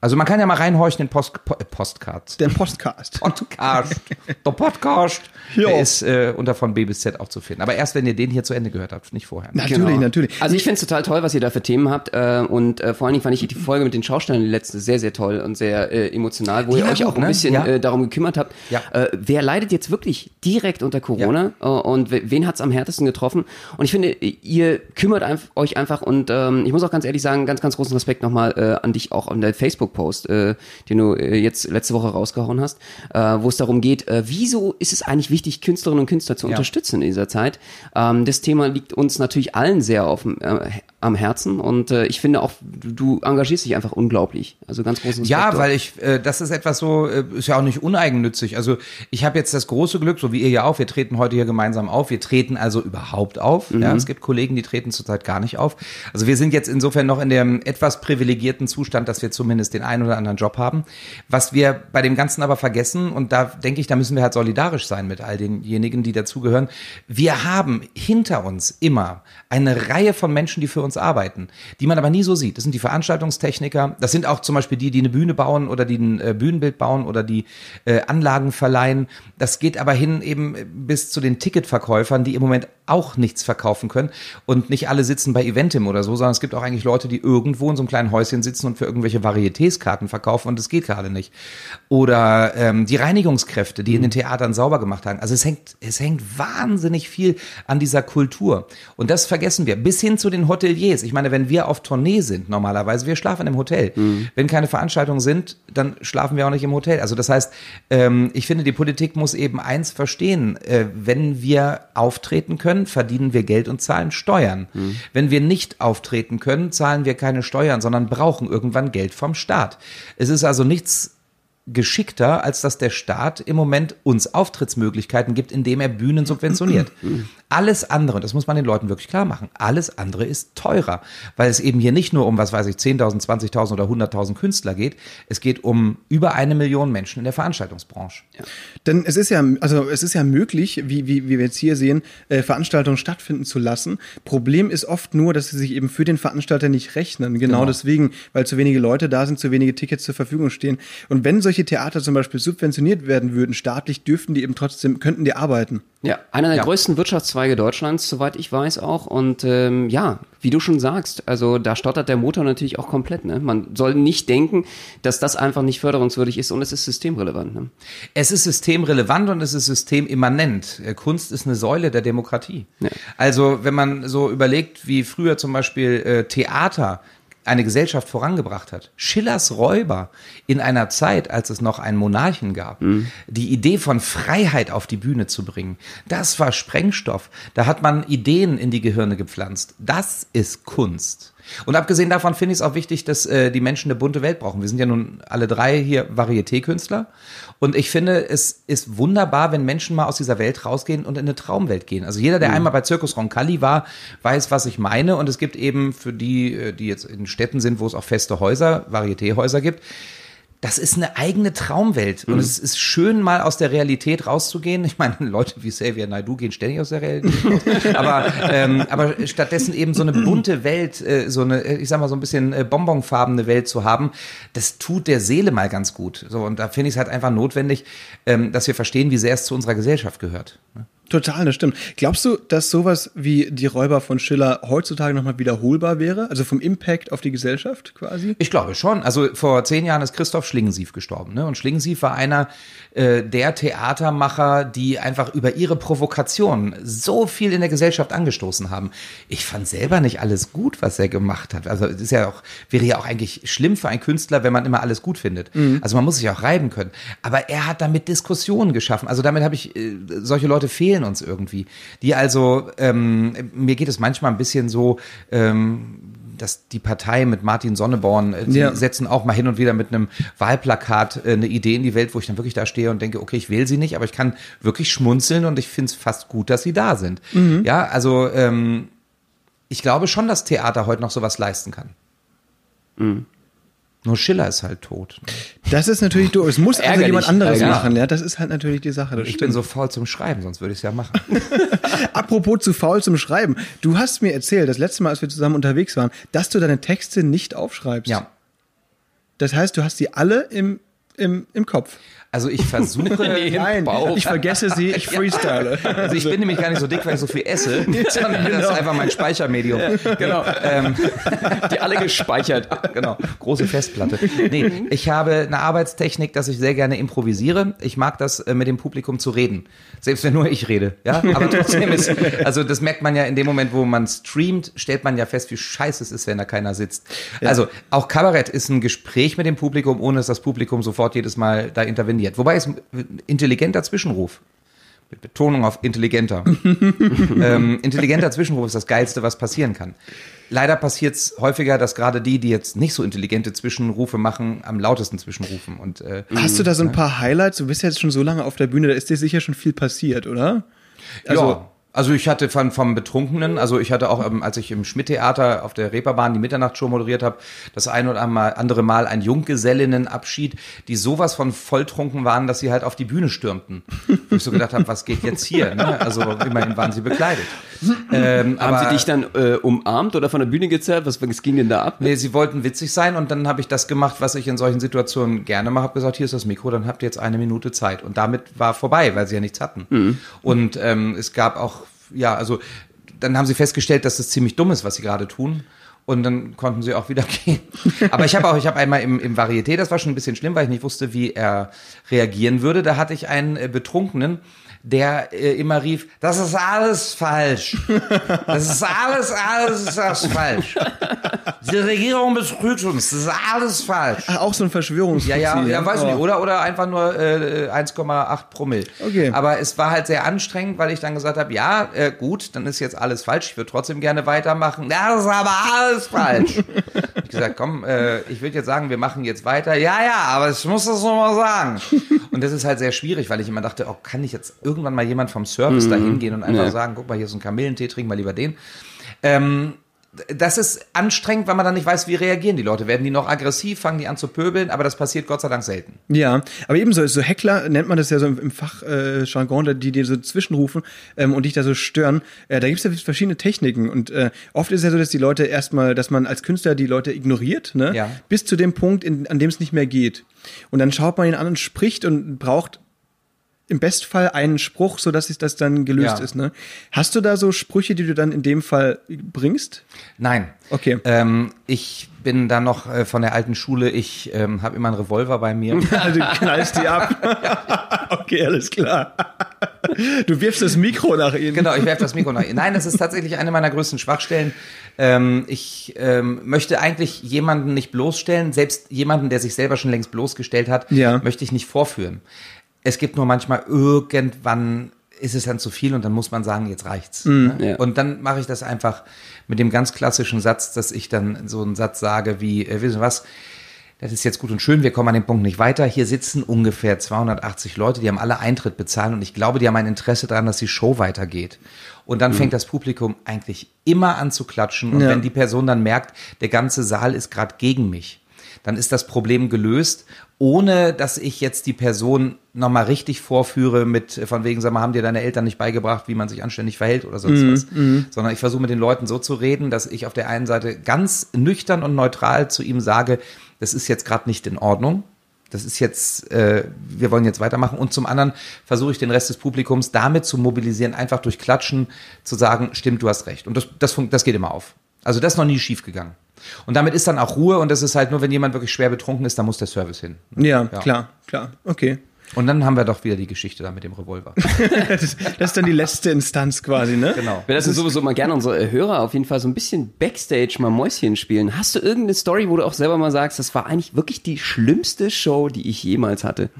also man kann ja mal reinhorchen in Post, po, äh, Postcards. Der Podcast. Podcast. Der Podcast. Jo. Der ist äh, unter von B bis Z auch zu finden. Aber erst, wenn ihr den hier zu Ende gehört habt, nicht vorher. Natürlich, Genau. natürlich. Also ich finde es total toll, was ihr da für Themen habt. Äh, und äh, vor allen Dingen fand ich die Folge mit den Schaustellern, die letzte, sehr, sehr toll und sehr äh, emotional, wo Die ihr euch auch ein ne? bisschen Ja. äh, darum gekümmert habt. Ja. Äh, wer leidet jetzt wirklich direkt unter Corona äh, und we- wen hat's am härtesten getroffen? Und ich finde, ihr kümmert einf euch einfach und ähm, ich muss auch ganz ehrlich sagen, ganz, ganz großen Respekt nochmal äh, an dich auch an der Facebook-Post, äh, den du äh, jetzt letzte Woche rausgehauen hast, äh, wo es darum geht, äh, wieso ist es eigentlich wichtig, Künstlerinnen und Künstler zu Ja. unterstützen in dieser Zeit? Ähm, das Thema liegt uns natürlich allen sehr auf, äh, am Herzen und äh, ich finde auch, du, du engagierst dich einfach unglaublich. Also ganz großen Respekt. Ja, weil ich, äh, das ist etwas so, äh, ist ja auch nicht uneigennützig. Also ich habe jetzt das große Glück, so wie ihr ja auch, wir treten heute hier gemeinsam auf. Wir treten also überhaupt auf. Ja, es gibt Kollegen, die treten zurzeit gar nicht auf. Also wir sind jetzt insofern noch in dem etwas privilegierten Zustand, dass wir zumindest den einen oder anderen Job haben. Was wir bei dem Ganzen aber vergessen, und da denke ich, da müssen wir halt solidarisch sein mit all denjenigen, die dazugehören. Wir haben hinter uns immer eine Reihe von Menschen, die für uns arbeiten, die man aber nie so sieht. Das sind die Veranstaltungstechniker, das sind auch zum Beispiel die, die eine Bühne bauen oder die ein äh, Bühnenbild bauen oder die äh, Anlagen verleihen. Das geht aber hin eben bis zu den Ticketverkäufern, die im Moment auch nichts verkaufen können. Und nicht alle sitzen bei Eventim oder so, sondern es gibt auch eigentlich Leute, die irgendwo in so einem kleinen Häuschen sitzen und für irgendwelche Varietätskarten verkaufen und das geht gerade nicht. Oder ähm, die Reinigungskräfte, die in den Theatern sauber gemacht haben. Also es hängt, es hängt wahnsinnig viel an dieser Kultur. Und das vergessen wir. Bis hin zu den Hoteliers. Ich meine, wenn wir auf Tournee sind, normalerweise, wir schlafen im Hotel. Wenn keine Veranstaltungen sind, dann schlafen wir auch nicht im Hotel. Also das heißt, ähm, ich finde, die Politik muss eben eins verstehen. Äh, wenn wir auftreten können, verdienen wir Geld und zahlen Steuern. Wenn wir nicht auftreten können, zahlen wir keine Steuern, sondern brauchen irgendwann Geld vom Staat. Es ist also nichts geschickter, als dass der Staat im Moment uns Auftrittsmöglichkeiten gibt, indem er Bühnen subventioniert. Alles andere, und das muss man den Leuten wirklich klar machen, alles andere ist teurer, weil es eben hier nicht nur um, was weiß ich, 10.000, 20.000 oder 100.000 Künstler geht, es geht um über eine Million Menschen in der Veranstaltungsbranche. Denn es ist ja, also es ist ja möglich, wie, wie, wie wir jetzt hier sehen, äh, Veranstaltungen stattfinden zu lassen. Problem ist oft nur, dass sie sich eben für den Veranstalter nicht rechnen. Genau, Genau. deswegen, weil zu wenige Leute da sind, zu wenige Tickets zur Verfügung stehen. Und wenn solche Theater zum Beispiel subventioniert werden würden, staatlich, dürften die eben trotzdem, könnten die arbeiten. Ja, einer der Ja. größten Wirtschaftszweige Deutschlands, soweit ich weiß auch. Und ähm, ja, wie du schon sagst, also da stottert der Motor natürlich auch komplett. Ne? Man soll nicht denken, dass das einfach nicht förderungswürdig ist und es ist systemrelevant. Ne? Es ist systemrelevant und es ist systemimmanent. Äh, Kunst ist eine Säule der Demokratie. Ja. Also wenn man so überlegt, wie früher zum Beispiel äh, Theater eine Gesellschaft vorangebracht hat. Schillers Räuber in einer Zeit, als es noch einen Monarchen gab, die Idee von Freiheit auf die Bühne zu bringen, das war Sprengstoff. Da hat man Ideen in die Gehirne gepflanzt. Das ist Kunst. Und abgesehen davon finde ich es auch wichtig, dass äh, die Menschen eine bunte Welt brauchen. Wir sind ja nun alle drei hier Varieté-Künstler. Und ich finde, es ist wunderbar, wenn Menschen mal aus dieser Welt rausgehen und in eine Traumwelt gehen. Also jeder, der einmal bei Zirkus Roncalli war, weiß, was ich meine. Und es gibt eben für die, äh, die jetzt in Städten sind, wo es auch feste Häuser, Varieté-Häuser gibt, das ist eine eigene Traumwelt. Und es ist schön, mal aus der Realität rauszugehen. Ich meine, Leute wie Xavier Naidoo gehen ständig aus der Realität raus. aber, ähm, aber stattdessen eben so eine bunte Welt, äh, so eine, ich sag mal, so ein bisschen äh, bonbonfarbene Welt zu haben, das tut der Seele mal ganz gut. So, und da finde ich es halt einfach notwendig, ähm, dass wir verstehen, wie sehr es zu unserer Gesellschaft gehört. ne? Total, das stimmt. Glaubst du, dass sowas wie die Räuber von Schiller heutzutage nochmal wiederholbar wäre? Also vom Impact auf die Gesellschaft quasi? Ich glaube schon. Also vor zehn Jahren ist Christoph Schlingensief gestorben. Ne? Und Schlingensief war einer äh, der Theatermacher, die einfach über ihre Provokation so viel in der Gesellschaft angestoßen haben. Ich fand selber nicht alles gut, was er gemacht hat. Also es ist ja auch, wäre ja auch eigentlich schlimm für einen Künstler, wenn man immer alles gut findet. Also man muss sich auch reiben können. Aber er hat damit Diskussionen geschaffen. Also damit habe ich, äh, solche Leute fehlen uns irgendwie. Die also, ähm, mir geht es manchmal ein bisschen so, ähm, dass die Partei mit Martin Sonneborn, äh, die Ja. setzen auch mal hin und wieder mit einem Wahlplakat äh, eine Idee in die Welt, wo ich dann wirklich da stehe und denke, okay, ich wähle sie nicht, aber ich kann wirklich schmunzeln und ich finde es fast gut, dass sie da sind. Ja, also ähm, ich glaube schon, dass Theater heute noch sowas leisten kann. Nur Schiller ist halt tot. Das ist natürlich doof. Es muss also jemand anderes ärgerlich. machen. Ja, das ist halt natürlich die Sache. Ich stimmt. bin so faul zum Schreiben, sonst würde ich es ja machen. Apropos zu faul zum Schreiben. Du hast mir erzählt, das letzte Mal, als wir zusammen unterwegs waren, dass du deine Texte nicht aufschreibst. ja. Das heißt, du hast sie alle im, im, im Kopf. Also ich versuche. Nein, Bauch. ich vergesse sie, ich freestyle. Also ich bin nämlich gar nicht so dick, weil ich so viel esse, sondern das ist einfach mein Speichermedium. Genau. Ähm, Die alle gespeichert. genau, große Festplatte. Nee, ich habe eine Arbeitstechnik, dass ich sehr gerne improvisiere. Ich mag das, äh, mit dem Publikum zu reden. Selbst wenn nur ich rede. Ja, aber trotzdem ist, also das merkt man ja in dem Moment, wo man streamt, stellt man ja fest, wie scheiße es ist, wenn da keiner sitzt. Also auch Kabarett ist ein Gespräch mit dem Publikum, ohne dass das Publikum sofort jedes Mal da interveniert. Wobei es ein intelligenter Zwischenruf. Mit Betonung auf intelligenter. ähm, intelligenter Zwischenruf ist das Geilste, was passieren kann. Leider passiert es häufiger, dass gerade die, die jetzt nicht so intelligente Zwischenrufe machen, am lautesten zwischenrufen. Und äh, Hast du da so ein paar Highlights? Du bist ja jetzt schon so lange auf der Bühne, da ist dir sicher schon viel passiert, oder? also, ja. Also ich hatte von, vom Betrunkenen, also ich hatte auch, ähm, als ich im Schmidt-Theater auf der Reeperbahn die Mitternachtsshow moderiert habe, das ein oder andere Mal ein Junggesellinnenabschied, die sowas von volltrunken waren, dass sie halt auf die Bühne stürmten. Wo ich so gedacht habe, was geht jetzt hier? Ne? Also immerhin waren sie bekleidet. Ähm, Haben aber- sie dich dann äh, umarmt oder von der Bühne gezerrt? Was, was ging denn da ab? Nee, sie wollten witzig sein und dann habe ich das gemacht, was ich in solchen Situationen gerne mache. Habe gesagt, hier ist das Mikro, dann habt ihr jetzt eine Minute Zeit. Und damit war vorbei, weil sie ja nichts hatten. Und ähm, es gab auch, ja, also dann haben sie festgestellt, dass das ziemlich dumm ist, was sie gerade tun. Und dann konnten sie auch wieder gehen. Aber ich habe auch, ich habe einmal im, im Varieté, das war schon ein bisschen schlimm, weil ich nicht wusste, wie er reagieren würde. Da hatte ich einen äh, Betrunkenen, der äh, immer rief, das ist alles falsch. Das ist alles, alles ist das falsch. Die Regierung betrügt uns, das ist alles falsch. Ach, auch so ein Verschwörungsziel. Ja, ja, ja, weiß ich nicht. Oh. Oder, oder einfach nur äh, 1,8 Promille. Okay. Aber es war halt sehr anstrengend, weil ich dann gesagt habe, ja, äh, gut, dann ist jetzt alles falsch. Ich würde trotzdem gerne weitermachen. Ja, das ist aber alles falsch. ich gesagt, komm, äh, ich würde jetzt sagen, wir machen jetzt weiter. Ja, ja, aber ich muss das nochmal sagen. Und das ist halt sehr schwierig, weil ich immer dachte, oh, kann ich jetzt irgendwann mal jemand vom Service da hingehen und einfach Ja. sagen, guck mal, hier ist ein Kamillentee, trinken wir lieber den. Ähm, das ist anstrengend, weil man dann nicht weiß, wie reagieren die Leute. Werden die noch aggressiv, fangen die an zu pöbeln, aber das passiert Gott sei Dank selten. Ja, aber ebenso, so Heckler nennt man das ja so im, Fachjargon, äh, die dir so zwischenrufen ähm, und dich da so stören. Äh, da gibt's ja verschiedene Techniken und äh, oft ist es ja so, dass die Leute erstmal, dass man als Künstler die Leute ignoriert, ne? Ja. bis zu dem Punkt, in, an dem es nicht mehr geht. Und dann schaut man ihn an und spricht und braucht im Bestfall einen Spruch, so dass es das dann gelöst Ja. ist. Ne? Hast du da so Sprüche, die du dann in dem Fall bringst? Nein. Okay. Ähm, ich bin da noch äh, von der alten Schule. Ich ähm, habe immer einen Revolver bei mir. Also du knallst die ab. okay, alles klar. Du wirfst das Mikro nach ihnen. Genau, ich werfe das Mikro nach. Nein, das ist tatsächlich eine meiner größten Schwachstellen. Ähm, ich ähm, möchte eigentlich jemanden nicht bloßstellen, selbst jemanden, der sich selber schon längst bloßgestellt hat, Ja. möchte ich nicht vorführen. Es gibt nur manchmal irgendwann ist es dann zu viel und dann muss man sagen, jetzt reicht's. ne? Ja. Und dann mache ich das einfach mit dem ganz klassischen Satz, dass ich dann so einen Satz sage wie, äh, wissen Sie was, das ist jetzt gut und schön, wir kommen an dem Punkt nicht weiter. Hier sitzen ungefähr 280 Leute, die haben alle Eintritt bezahlt und ich glaube, die haben ein Interesse daran, dass die Show weitergeht. Und dann fängt das Publikum eigentlich immer an zu klatschen und Ja. wenn die Person dann merkt, der ganze Saal ist gerade gegen mich, dann ist das Problem gelöst, ohne dass ich jetzt die Person nochmal richtig vorführe mit, von wegen, sag mal, haben dir deine Eltern nicht beigebracht, wie man sich anständig verhält oder sonst was. Sondern ich versuche mit den Leuten so zu reden, dass ich auf der einen Seite ganz nüchtern und neutral zu ihm sage, das ist jetzt gerade nicht in Ordnung. Das ist jetzt, äh, wir wollen jetzt weitermachen. Und zum anderen versuche ich den Rest des Publikums damit zu mobilisieren, einfach durch Klatschen zu sagen, stimmt, du hast recht. Und das, das, das geht immer auf. Also das ist noch nie schief gegangen. Und damit ist dann auch Ruhe und das ist halt nur, wenn jemand wirklich schwer betrunken ist, dann muss der Service hin. Ja, klar, klar. Okay. Und dann haben wir doch wieder die Geschichte da mit dem Revolver. Das, das ist dann die letzte Instanz quasi, ne? Genau. Wir lassen sowieso mal gerne unsere Hörer auf jeden Fall so ein bisschen Backstage mal Mäuschen spielen. Hast du irgendeine Story, wo du auch selber mal sagst, das war eigentlich wirklich die schlimmste Show, die ich jemals hatte?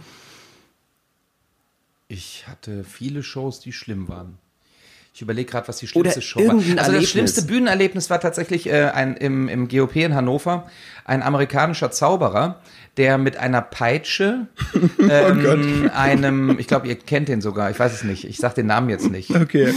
Ich hatte viele Shows, die schlimm waren. Ich überlege gerade, was die schlimmste Oder Show war. Also Erlebnis. das schlimmste Bühnenerlebnis war tatsächlich äh, ein, im, im GOP in Hannover ein amerikanischer Zauberer, der mit einer Peitsche ähm, einem, ich glaube, ihr kennt den sogar, ich weiß es nicht, ich sag den Namen jetzt nicht. Okay.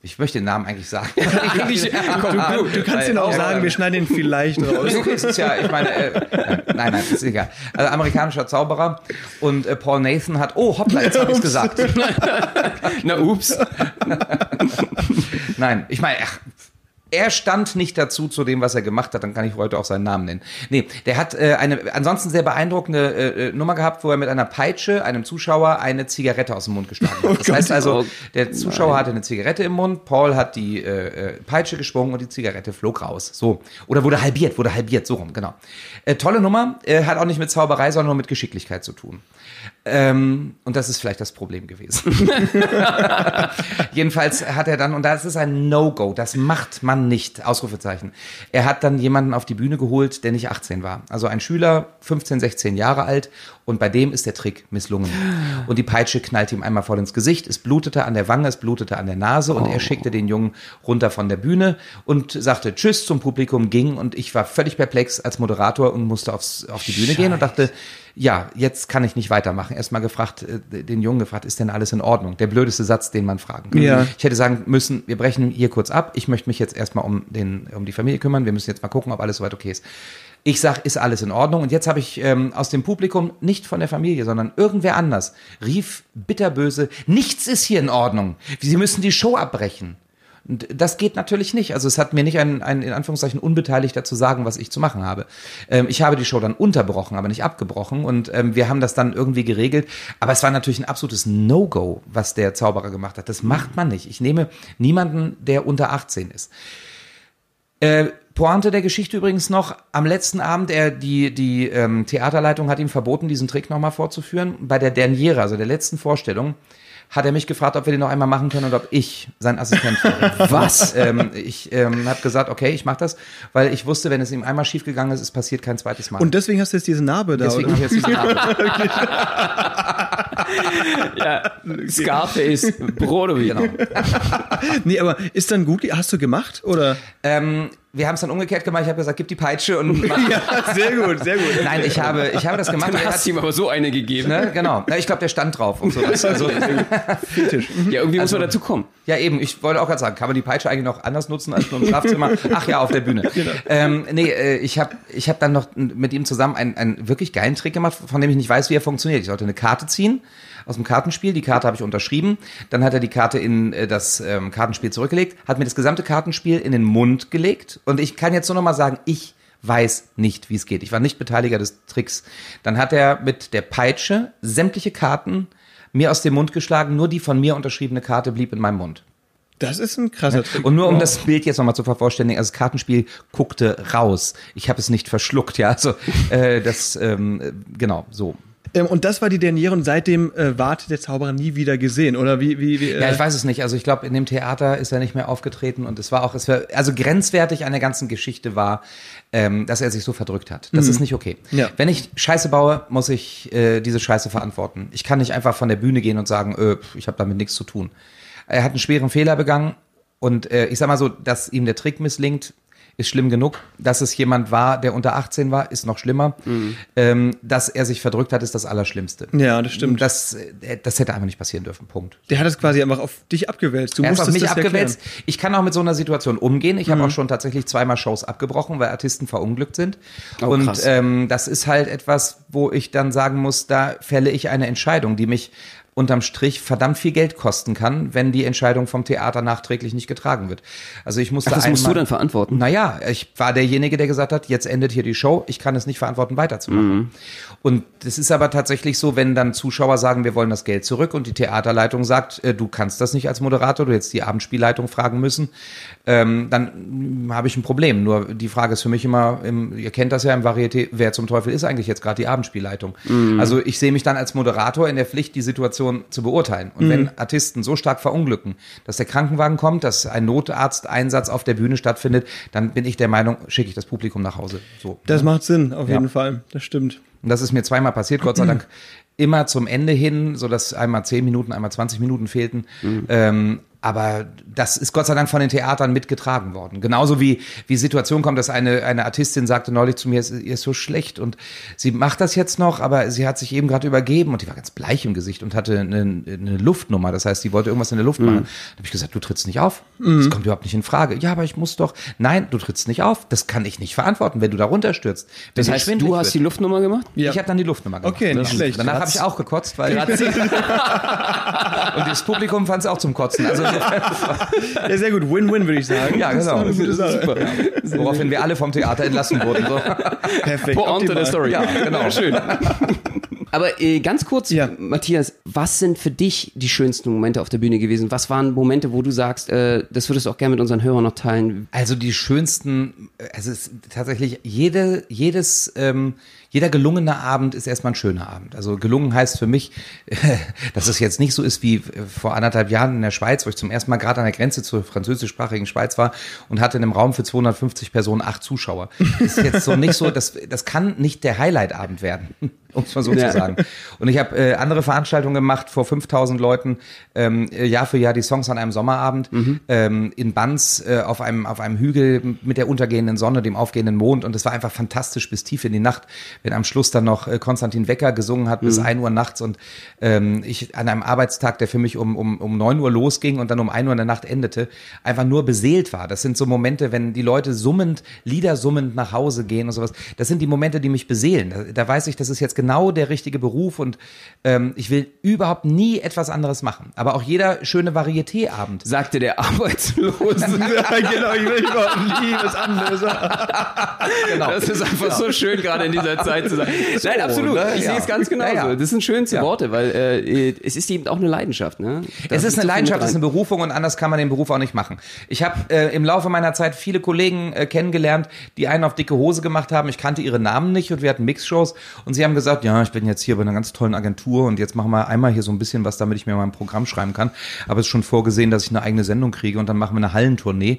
Ich möchte den Namen eigentlich sagen. Du, du kannst ihn auch sagen, wir schneiden ihn vielleicht raus. Es ist ja, ich meine, äh, nein, nein, ist egal. Also amerikanischer Zauberer und äh, Paul Nathan hat, oh, hoppla, jetzt habe ich gesagt. Na ups. Nein, ich meine, ach, er stand nicht dazu zu dem, was er gemacht hat, dann kann ich heute auch seinen Namen nennen. Nee, der hat äh, eine ansonsten sehr beeindruckende äh, äh, Nummer gehabt, wo er mit einer Peitsche einem Zuschauer eine Zigarette aus dem Mund geschlagen hat. Das heißt also, der Zuschauer hatte eine Zigarette im Mund, Paul hat die äh, äh, Peitsche geschwungen und die Zigarette flog raus. So. Oder wurde halbiert, wurde halbiert, so rum, genau. Äh, tolle Nummer, äh, hat auch nicht mit Zauberei, sondern nur mit Geschicklichkeit zu tun. Ähm, und das ist vielleicht das Problem gewesen. Jedenfalls hat er dann, und das ist ein No-Go, das macht man nicht, Ausrufezeichen. Er hat dann jemanden auf die Bühne geholt, der nicht 18 war. Also ein Schüler, 15, 16 Jahre alt, und bei dem ist der Trick misslungen. Und die Peitsche knallte ihm einmal voll ins Gesicht, es blutete an der Wange, es blutete an der Nase, und er schickte den Jungen runter von der Bühne und sagte Tschüss zum Publikum, ging, und ich war völlig perplex als Moderator und musste aufs, auf die Bühne gehen und dachte, ja, jetzt kann ich nicht weitermachen. Erstmal gefragt, äh, den Jungen gefragt, ist denn alles in Ordnung? Der blödeste Satz, den man fragen kann. Ja. Ich hätte sagen müssen, wir brechen hier kurz ab. Ich möchte mich jetzt erstmal um, den, um die Familie kümmern. Wir müssen jetzt mal gucken, ob alles soweit okay ist. Ich sag, ist alles in Ordnung. Und jetzt habe ich ähm, aus dem Publikum, nicht von der Familie, sondern irgendwer anders, rief bitterböse, nichts ist hier in Ordnung. Sie müssen die Show abbrechen. Und das geht natürlich nicht. Also es hat mir nicht ein, ein in Anführungszeichen Unbeteiligter zu sagen, was ich zu machen habe. Ähm, ich habe die Show dann unterbrochen, aber nicht abgebrochen. Und ähm, wir haben das dann irgendwie geregelt. Aber es war natürlich ein absolutes No-Go, was der Zauberer gemacht hat. Das macht man nicht. Ich nehme niemanden, der unter 18 ist. Äh, Pointe der Geschichte übrigens noch, am letzten Abend, er, die, die ähm, Theaterleitung hat ihm verboten, diesen Trick nochmal vorzuführen. Bei der Derniere, also der letzten Vorstellung, hat er mich gefragt, ob wir den noch einmal machen können und ob ich sein Assistent wäre. Was? ähm, ich ähm, habe gesagt, okay, ich mache das, weil ich wusste, wenn es ihm einmal schiefgegangen ist, es passiert kein zweites Mal. Und deswegen hast du jetzt diese Narbe da, deswegen oder? habe ich jetzt diesen Abend. Ja, Scarface, Brodovi. Genau. Nee, aber ist dann gut, hast du gemacht, oder? Ähm, wir haben es dann umgekehrt gemacht. Ich habe gesagt, gib die Peitsche und. Ja, sehr gut, sehr gut. Nein, ich habe, ich habe das gemacht. Dann er hast du hat, ihm aber so eine gegeben. ne, genau. Ja, ich glaube, der stand drauf und sowas. Also, Fetisch. Ja, irgendwie muss man dazu kommen. ja, eben. Ich wollte auch gerade sagen, kann man die Peitsche eigentlich noch anders nutzen als nur im Schlafzimmer? Ach ja, auf der Bühne. Ähm, nee, äh, ich habe ich hab dann noch mit ihm zusammen einen, einen wirklich geilen Trick gemacht, von dem ich nicht weiß, wie er funktioniert. Ich sollte eine Karte ziehen aus dem Kartenspiel. Die Karte habe ich unterschrieben. Dann hat er die Karte in äh, das ähm, Kartenspiel zurückgelegt, hat mir das gesamte Kartenspiel in den Mund gelegt. Und ich kann jetzt nur noch mal sagen, ich weiß nicht, wie es geht. Ich war nicht Beteiliger des Tricks. Dann hat er mit der Peitsche sämtliche Karten mir aus dem Mund geschlagen. Nur die von mir unterschriebene Karte blieb in meinem Mund. Das ist ein krasser Trick. Und nur um das Bild jetzt nochmal zu vervollständigen, also das Kartenspiel guckte raus. Ich habe es nicht verschluckt, ja. Also äh, das, ähm, äh, genau, so. Ähm, und das war die Derniere und seitdem äh, ward der Zauberer nie wieder gesehen, oder wie? wie, wie äh, Ja, ich weiß es nicht. Also ich glaube, in dem Theater ist er nicht mehr aufgetreten und es war auch, es war, also grenzwertig an der ganzen Geschichte war, ähm, dass er sich so verdrückt hat. Das ist nicht okay. Ja. Wenn ich Scheiße baue, muss ich äh, diese Scheiße verantworten. Ich kann nicht einfach von der Bühne gehen und sagen, pf, ich habe damit nichts zu tun. Er hat einen schweren Fehler begangen und äh, ich sag mal so, dass ihm der Trick misslingt, ist schlimm genug. Dass es jemand war, der unter 18 war, ist noch schlimmer. Ähm, dass er sich verdrückt hat, ist das Allerschlimmste. Ja, das stimmt. Das, äh, das hätte einfach nicht passieren dürfen. Punkt. Der hat es quasi einfach auf dich abgewälzt. Du Er ist auf musstest mich abgewälzt. erklären. Ich kann auch mit so einer Situation umgehen. Ich habe Mhm. auch schon tatsächlich zweimal Shows abgebrochen, weil Artisten verunglückt sind. Oh, und ähm, das ist halt etwas, wo ich dann sagen muss, da fälle ich eine Entscheidung, die mich unterm Strich verdammt viel Geld kosten kann, wenn die Entscheidung vom Theater nachträglich nicht getragen wird. Also ich musste Ach, das musst einmal- du dann verantworten? naja, ich war derjenige, der gesagt hat, jetzt endet hier die Show, ich kann es nicht verantworten, weiterzumachen. Und das ist aber tatsächlich so, wenn dann Zuschauer sagen, wir wollen das Geld zurück und die Theaterleitung sagt, äh, du kannst das nicht als Moderator, du hättest die Abendspielleitung fragen müssen, ähm, dann habe ich ein Problem. Nur die Frage ist für mich immer, im, ihr kennt das ja im Varieté, wer zum Teufel ist eigentlich jetzt gerade die Abendspielleitung? Also ich sehe mich dann als Moderator in der Pflicht, die Situation zu beurteilen. Und wenn Artisten so stark verunglücken, dass der Krankenwagen kommt, dass ein Notarzteinsatz auf der Bühne stattfindet, dann bin ich der Meinung, schicke ich das Publikum nach Hause. So. Das macht Sinn, auf Ja. jeden Fall. Das stimmt. Und das ist mir zweimal passiert, Gott sei Dank. Immer zum Ende hin, so dass einmal 10 Minuten, einmal 20 Minuten fehlten. Ähm, aber das ist Gott sei Dank von den Theatern mitgetragen worden. Genauso wie, wie Situation kommt, dass eine, eine Artistin sagte neulich zu mir, es ihr ist so schlecht und sie macht das jetzt noch, aber sie hat sich eben gerade übergeben und die war ganz bleich im Gesicht und hatte eine, eine Luftnummer. Das heißt, sie wollte irgendwas in der Luft machen. Da habe ich gesagt, du trittst nicht auf. Das kommt überhaupt nicht in Frage. Ja, aber ich muss doch. Nein, du trittst nicht auf. Das kann ich nicht verantworten, wenn du da runterstürzt. Wenn Das heißt, du hast wird. die Luftnummer gemacht? Ja. Ich habe dann die Luftnummer gemacht. Okay, nicht Ja. schlecht. Danach habe ich auch gekotzt, weil und das Publikum fand es auch zum Kotzen. Also Ja, sehr gut. Win-win, würde ich sagen. ja, Das ist genau. eine. Super. Woraufhin wir alle vom Theater entlassen wurden. So. Perfekt. Pointe der Story. Ja, genau. Schön. Aber äh, ganz kurz, Ja. Matthias, was sind für dich die schönsten Momente auf der Bühne gewesen? Was waren Momente, wo du sagst, äh, das würdest du auch gerne mit unseren Hörern noch teilen? Also die schönsten, also es ist tatsächlich jede, jedes, ähm, jeder gelungene Abend ist erstmal ein schöner Abend. Also gelungen heißt für mich, dass es jetzt nicht so ist wie äh, vor anderthalb Jahren in der Schweiz, wo ich zum ersten Mal gerade an der Grenze zur französischsprachigen Schweiz war und hatte in einem Raum für 250 Personen acht Zuschauer. Das ist jetzt so nicht so, das, das kann nicht der Highlight-Abend werden, um es mal so Ja. zu sagen. Und ich habe äh, andere Veranstaltungen gemacht vor 5000 Leuten, ähm, äh, Jahr für Jahr die Songs an einem Sommerabend ähm, in Banz äh, auf einem auf einem Hügel mit der untergehenden Sonne, dem aufgehenden Mond und es war einfach fantastisch bis tief in die Nacht, wenn am Schluss dann noch äh, Konstantin Wecker gesungen hat bis 1 Uhr nachts und ähm, ich an einem Arbeitstag, der für mich um um um 9 Uhr losging und dann um 1 Uhr in der Nacht endete, einfach nur beseelt war. Das sind so Momente, wenn die Leute summend, Lieder summend nach Hause gehen und sowas. Das sind die Momente, die mich beseelen. Da, da weiß ich, das ist jetzt genau der richtige Beruf und ähm, ich will überhaupt nie etwas anderes machen. Aber auch jeder schöne Varieté-Abend. Sagte der Arbeitslose. Ja, genau, ich will überhaupt nie was anderes. Genau. Das ist einfach so schön, gerade in dieser Zeit zu sein. Nein, absolut. ne? Ich Ja. sehe es ganz genauso. Ja, ja. Das sind schönste. Worte, weil äh, es ist eben auch eine Leidenschaft. Ne? Da Es ist so eine Leidenschaft, es ist eine. Berufung und anders kann man den Beruf auch nicht machen. Ich habe äh, im Laufe meiner Zeit viele Kollegen äh, kennengelernt, die einen auf dicke Hose gemacht haben. Ich kannte ihre Namen nicht und wir hatten Mixshows und sie haben gesagt, ja, ich bin jetzt hier bei einer ganz tollen Agentur und jetzt machen wir einmal hier so ein bisschen was, damit ich mir mal ein Programm schreiben kann. Aber es ist schon vorgesehen, dass ich eine eigene Sendung kriege und dann machen wir eine Hallentournee.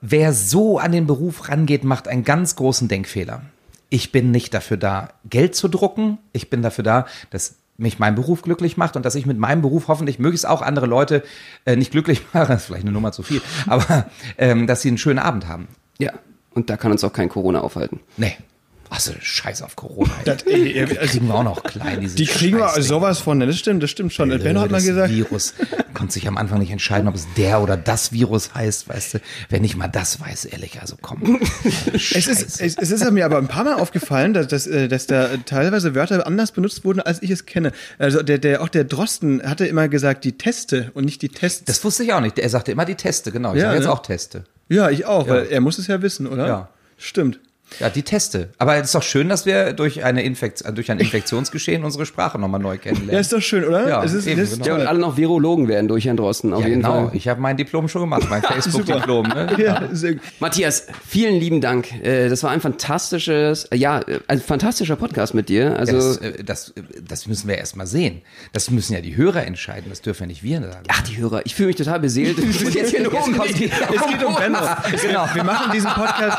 Wer so an den Beruf rangeht, macht einen ganz großen Denkfehler. Ich bin nicht dafür da, Geld zu drucken. Ich bin dafür da, dass mich mein Beruf glücklich macht und dass ich mit meinem Beruf hoffentlich möglichst auch andere Leute äh, nicht glücklich mache, das ist vielleicht eine Nummer zu viel, aber ähm, dass sie einen schönen Abend haben. Ja, und da kann uns auch kein Corona aufhalten. Nee. Achso, scheiß auf Corona. Das, ey, ey, Die kriegen wir auch noch klein, diese die kriegen wir sowas von, das stimmt, das stimmt schon. Benno hat mal gesagt, Virus. Konnte sich am Anfang nicht entscheiden, ob es der oder das Virus heißt, weißt du. Wenn ich mal das weiß, ehrlich, also komm. Es ist, es, es ist mir aber ein paar Mal aufgefallen, dass, dass, äh, dass da teilweise Wörter anders benutzt wurden, als ich es kenne. Also der, der, auch der Drosten hatte immer gesagt, die Teste und nicht die Tests. Das wusste ich auch nicht. Er sagte immer die Teste, genau. Ich Ja, sage jetzt ne? auch Teste. ja, ich auch, weil er muss es ja wissen, oder? Ja. Stimmt. Ja, die Teste. Aber es ist doch schön, dass wir durch, eine Infekt durch ein Infektionsgeschehen unsere Sprache nochmal neu Ja, kennenlernen. ist doch schön, oder? Ja, es ist, eben, ist genau. Ja, und alle noch Virologen werden durch Herrn Drosten, auf Ja, jeden genau. Fall. Ich habe mein Diplom schon gemacht, mein Facebook-Diplom. Ne? Ja, sehr, Matthias, vielen lieben Dank. Äh, Das war ein fantastisches, äh, ja, äh, ein fantastischer Podcast mit dir. Also, Das, das, das müssen wir erst mal sehen. Das müssen ja die Hörer entscheiden. Das dürfen ja nicht wir sagen. ach, die Hörer, ich fühle mich total beseelt. Und jetzt hier Jetzt kommt die- es geht um Benno. Genau. Wir machen diesen Podcast,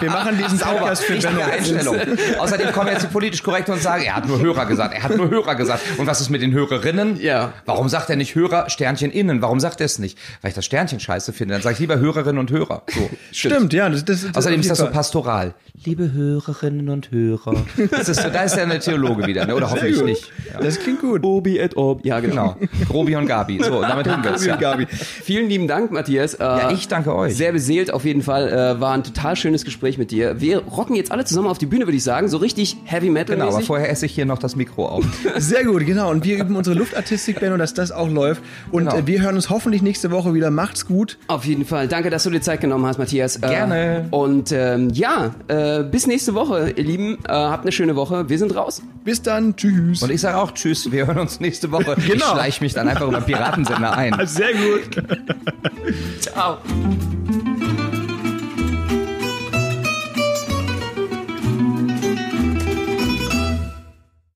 wir machen diesen Sauber. Podcast für Richtige Benno. Einstellung. Außerdem kommen jetzt die politisch korrekten und sagen, er hat nur Hörer gesagt, er hat nur Hörer gesagt. Und was ist mit den Hörerinnen? Ja. Warum sagt er nicht Hörer, Sternchen innen? Warum sagt er es nicht? Weil ich das Sternchen scheiße finde. Dann sage ich lieber Hörerinnen und Hörer. So. Stimmt, ja. Das, das, Außerdem ist das so pastoral. Liebe Hörerinnen und Hörer. Das ist so, da ist ja eine Theologe wieder, ne? oder hoffentlich gut. nicht. Das klingt gut. Obi et Ob. Ja, genau. Genau. Grobi und Gabi. So, damit haben wir es. Ja. Gabi. Vielen lieben Dank, Matthias. Äh, Ja, ich danke euch. Sehr beseelt auf jeden Fall. Äh, war ein total schönes Gespräch mit dir. Wir rocken jetzt alle zusammen auf die Bühne, würde ich sagen. So richtig Heavy Metal. Genau, aber mäßig. vorher esse ich hier noch das Mikro auf. Sehr gut, genau. Und wir üben unsere Luftartistik, Benno, dass das auch läuft. Und Genau. wir hören uns hoffentlich nächste Woche wieder. Macht's gut. Auf jeden Fall. Danke, dass du dir Zeit genommen hast, Matthias. Äh, Gerne. Und ähm, ja, äh, bis nächste Woche, ihr Lieben. Äh, habt eine schöne Woche. Wir sind raus. Bis dann. Tschüss. Und ich sage auch Tschüss, wir hören uns nächste Woche. Ich Genau. schleiche mich dann einfach über den Piratensender ein. Sehr gut. Ciao.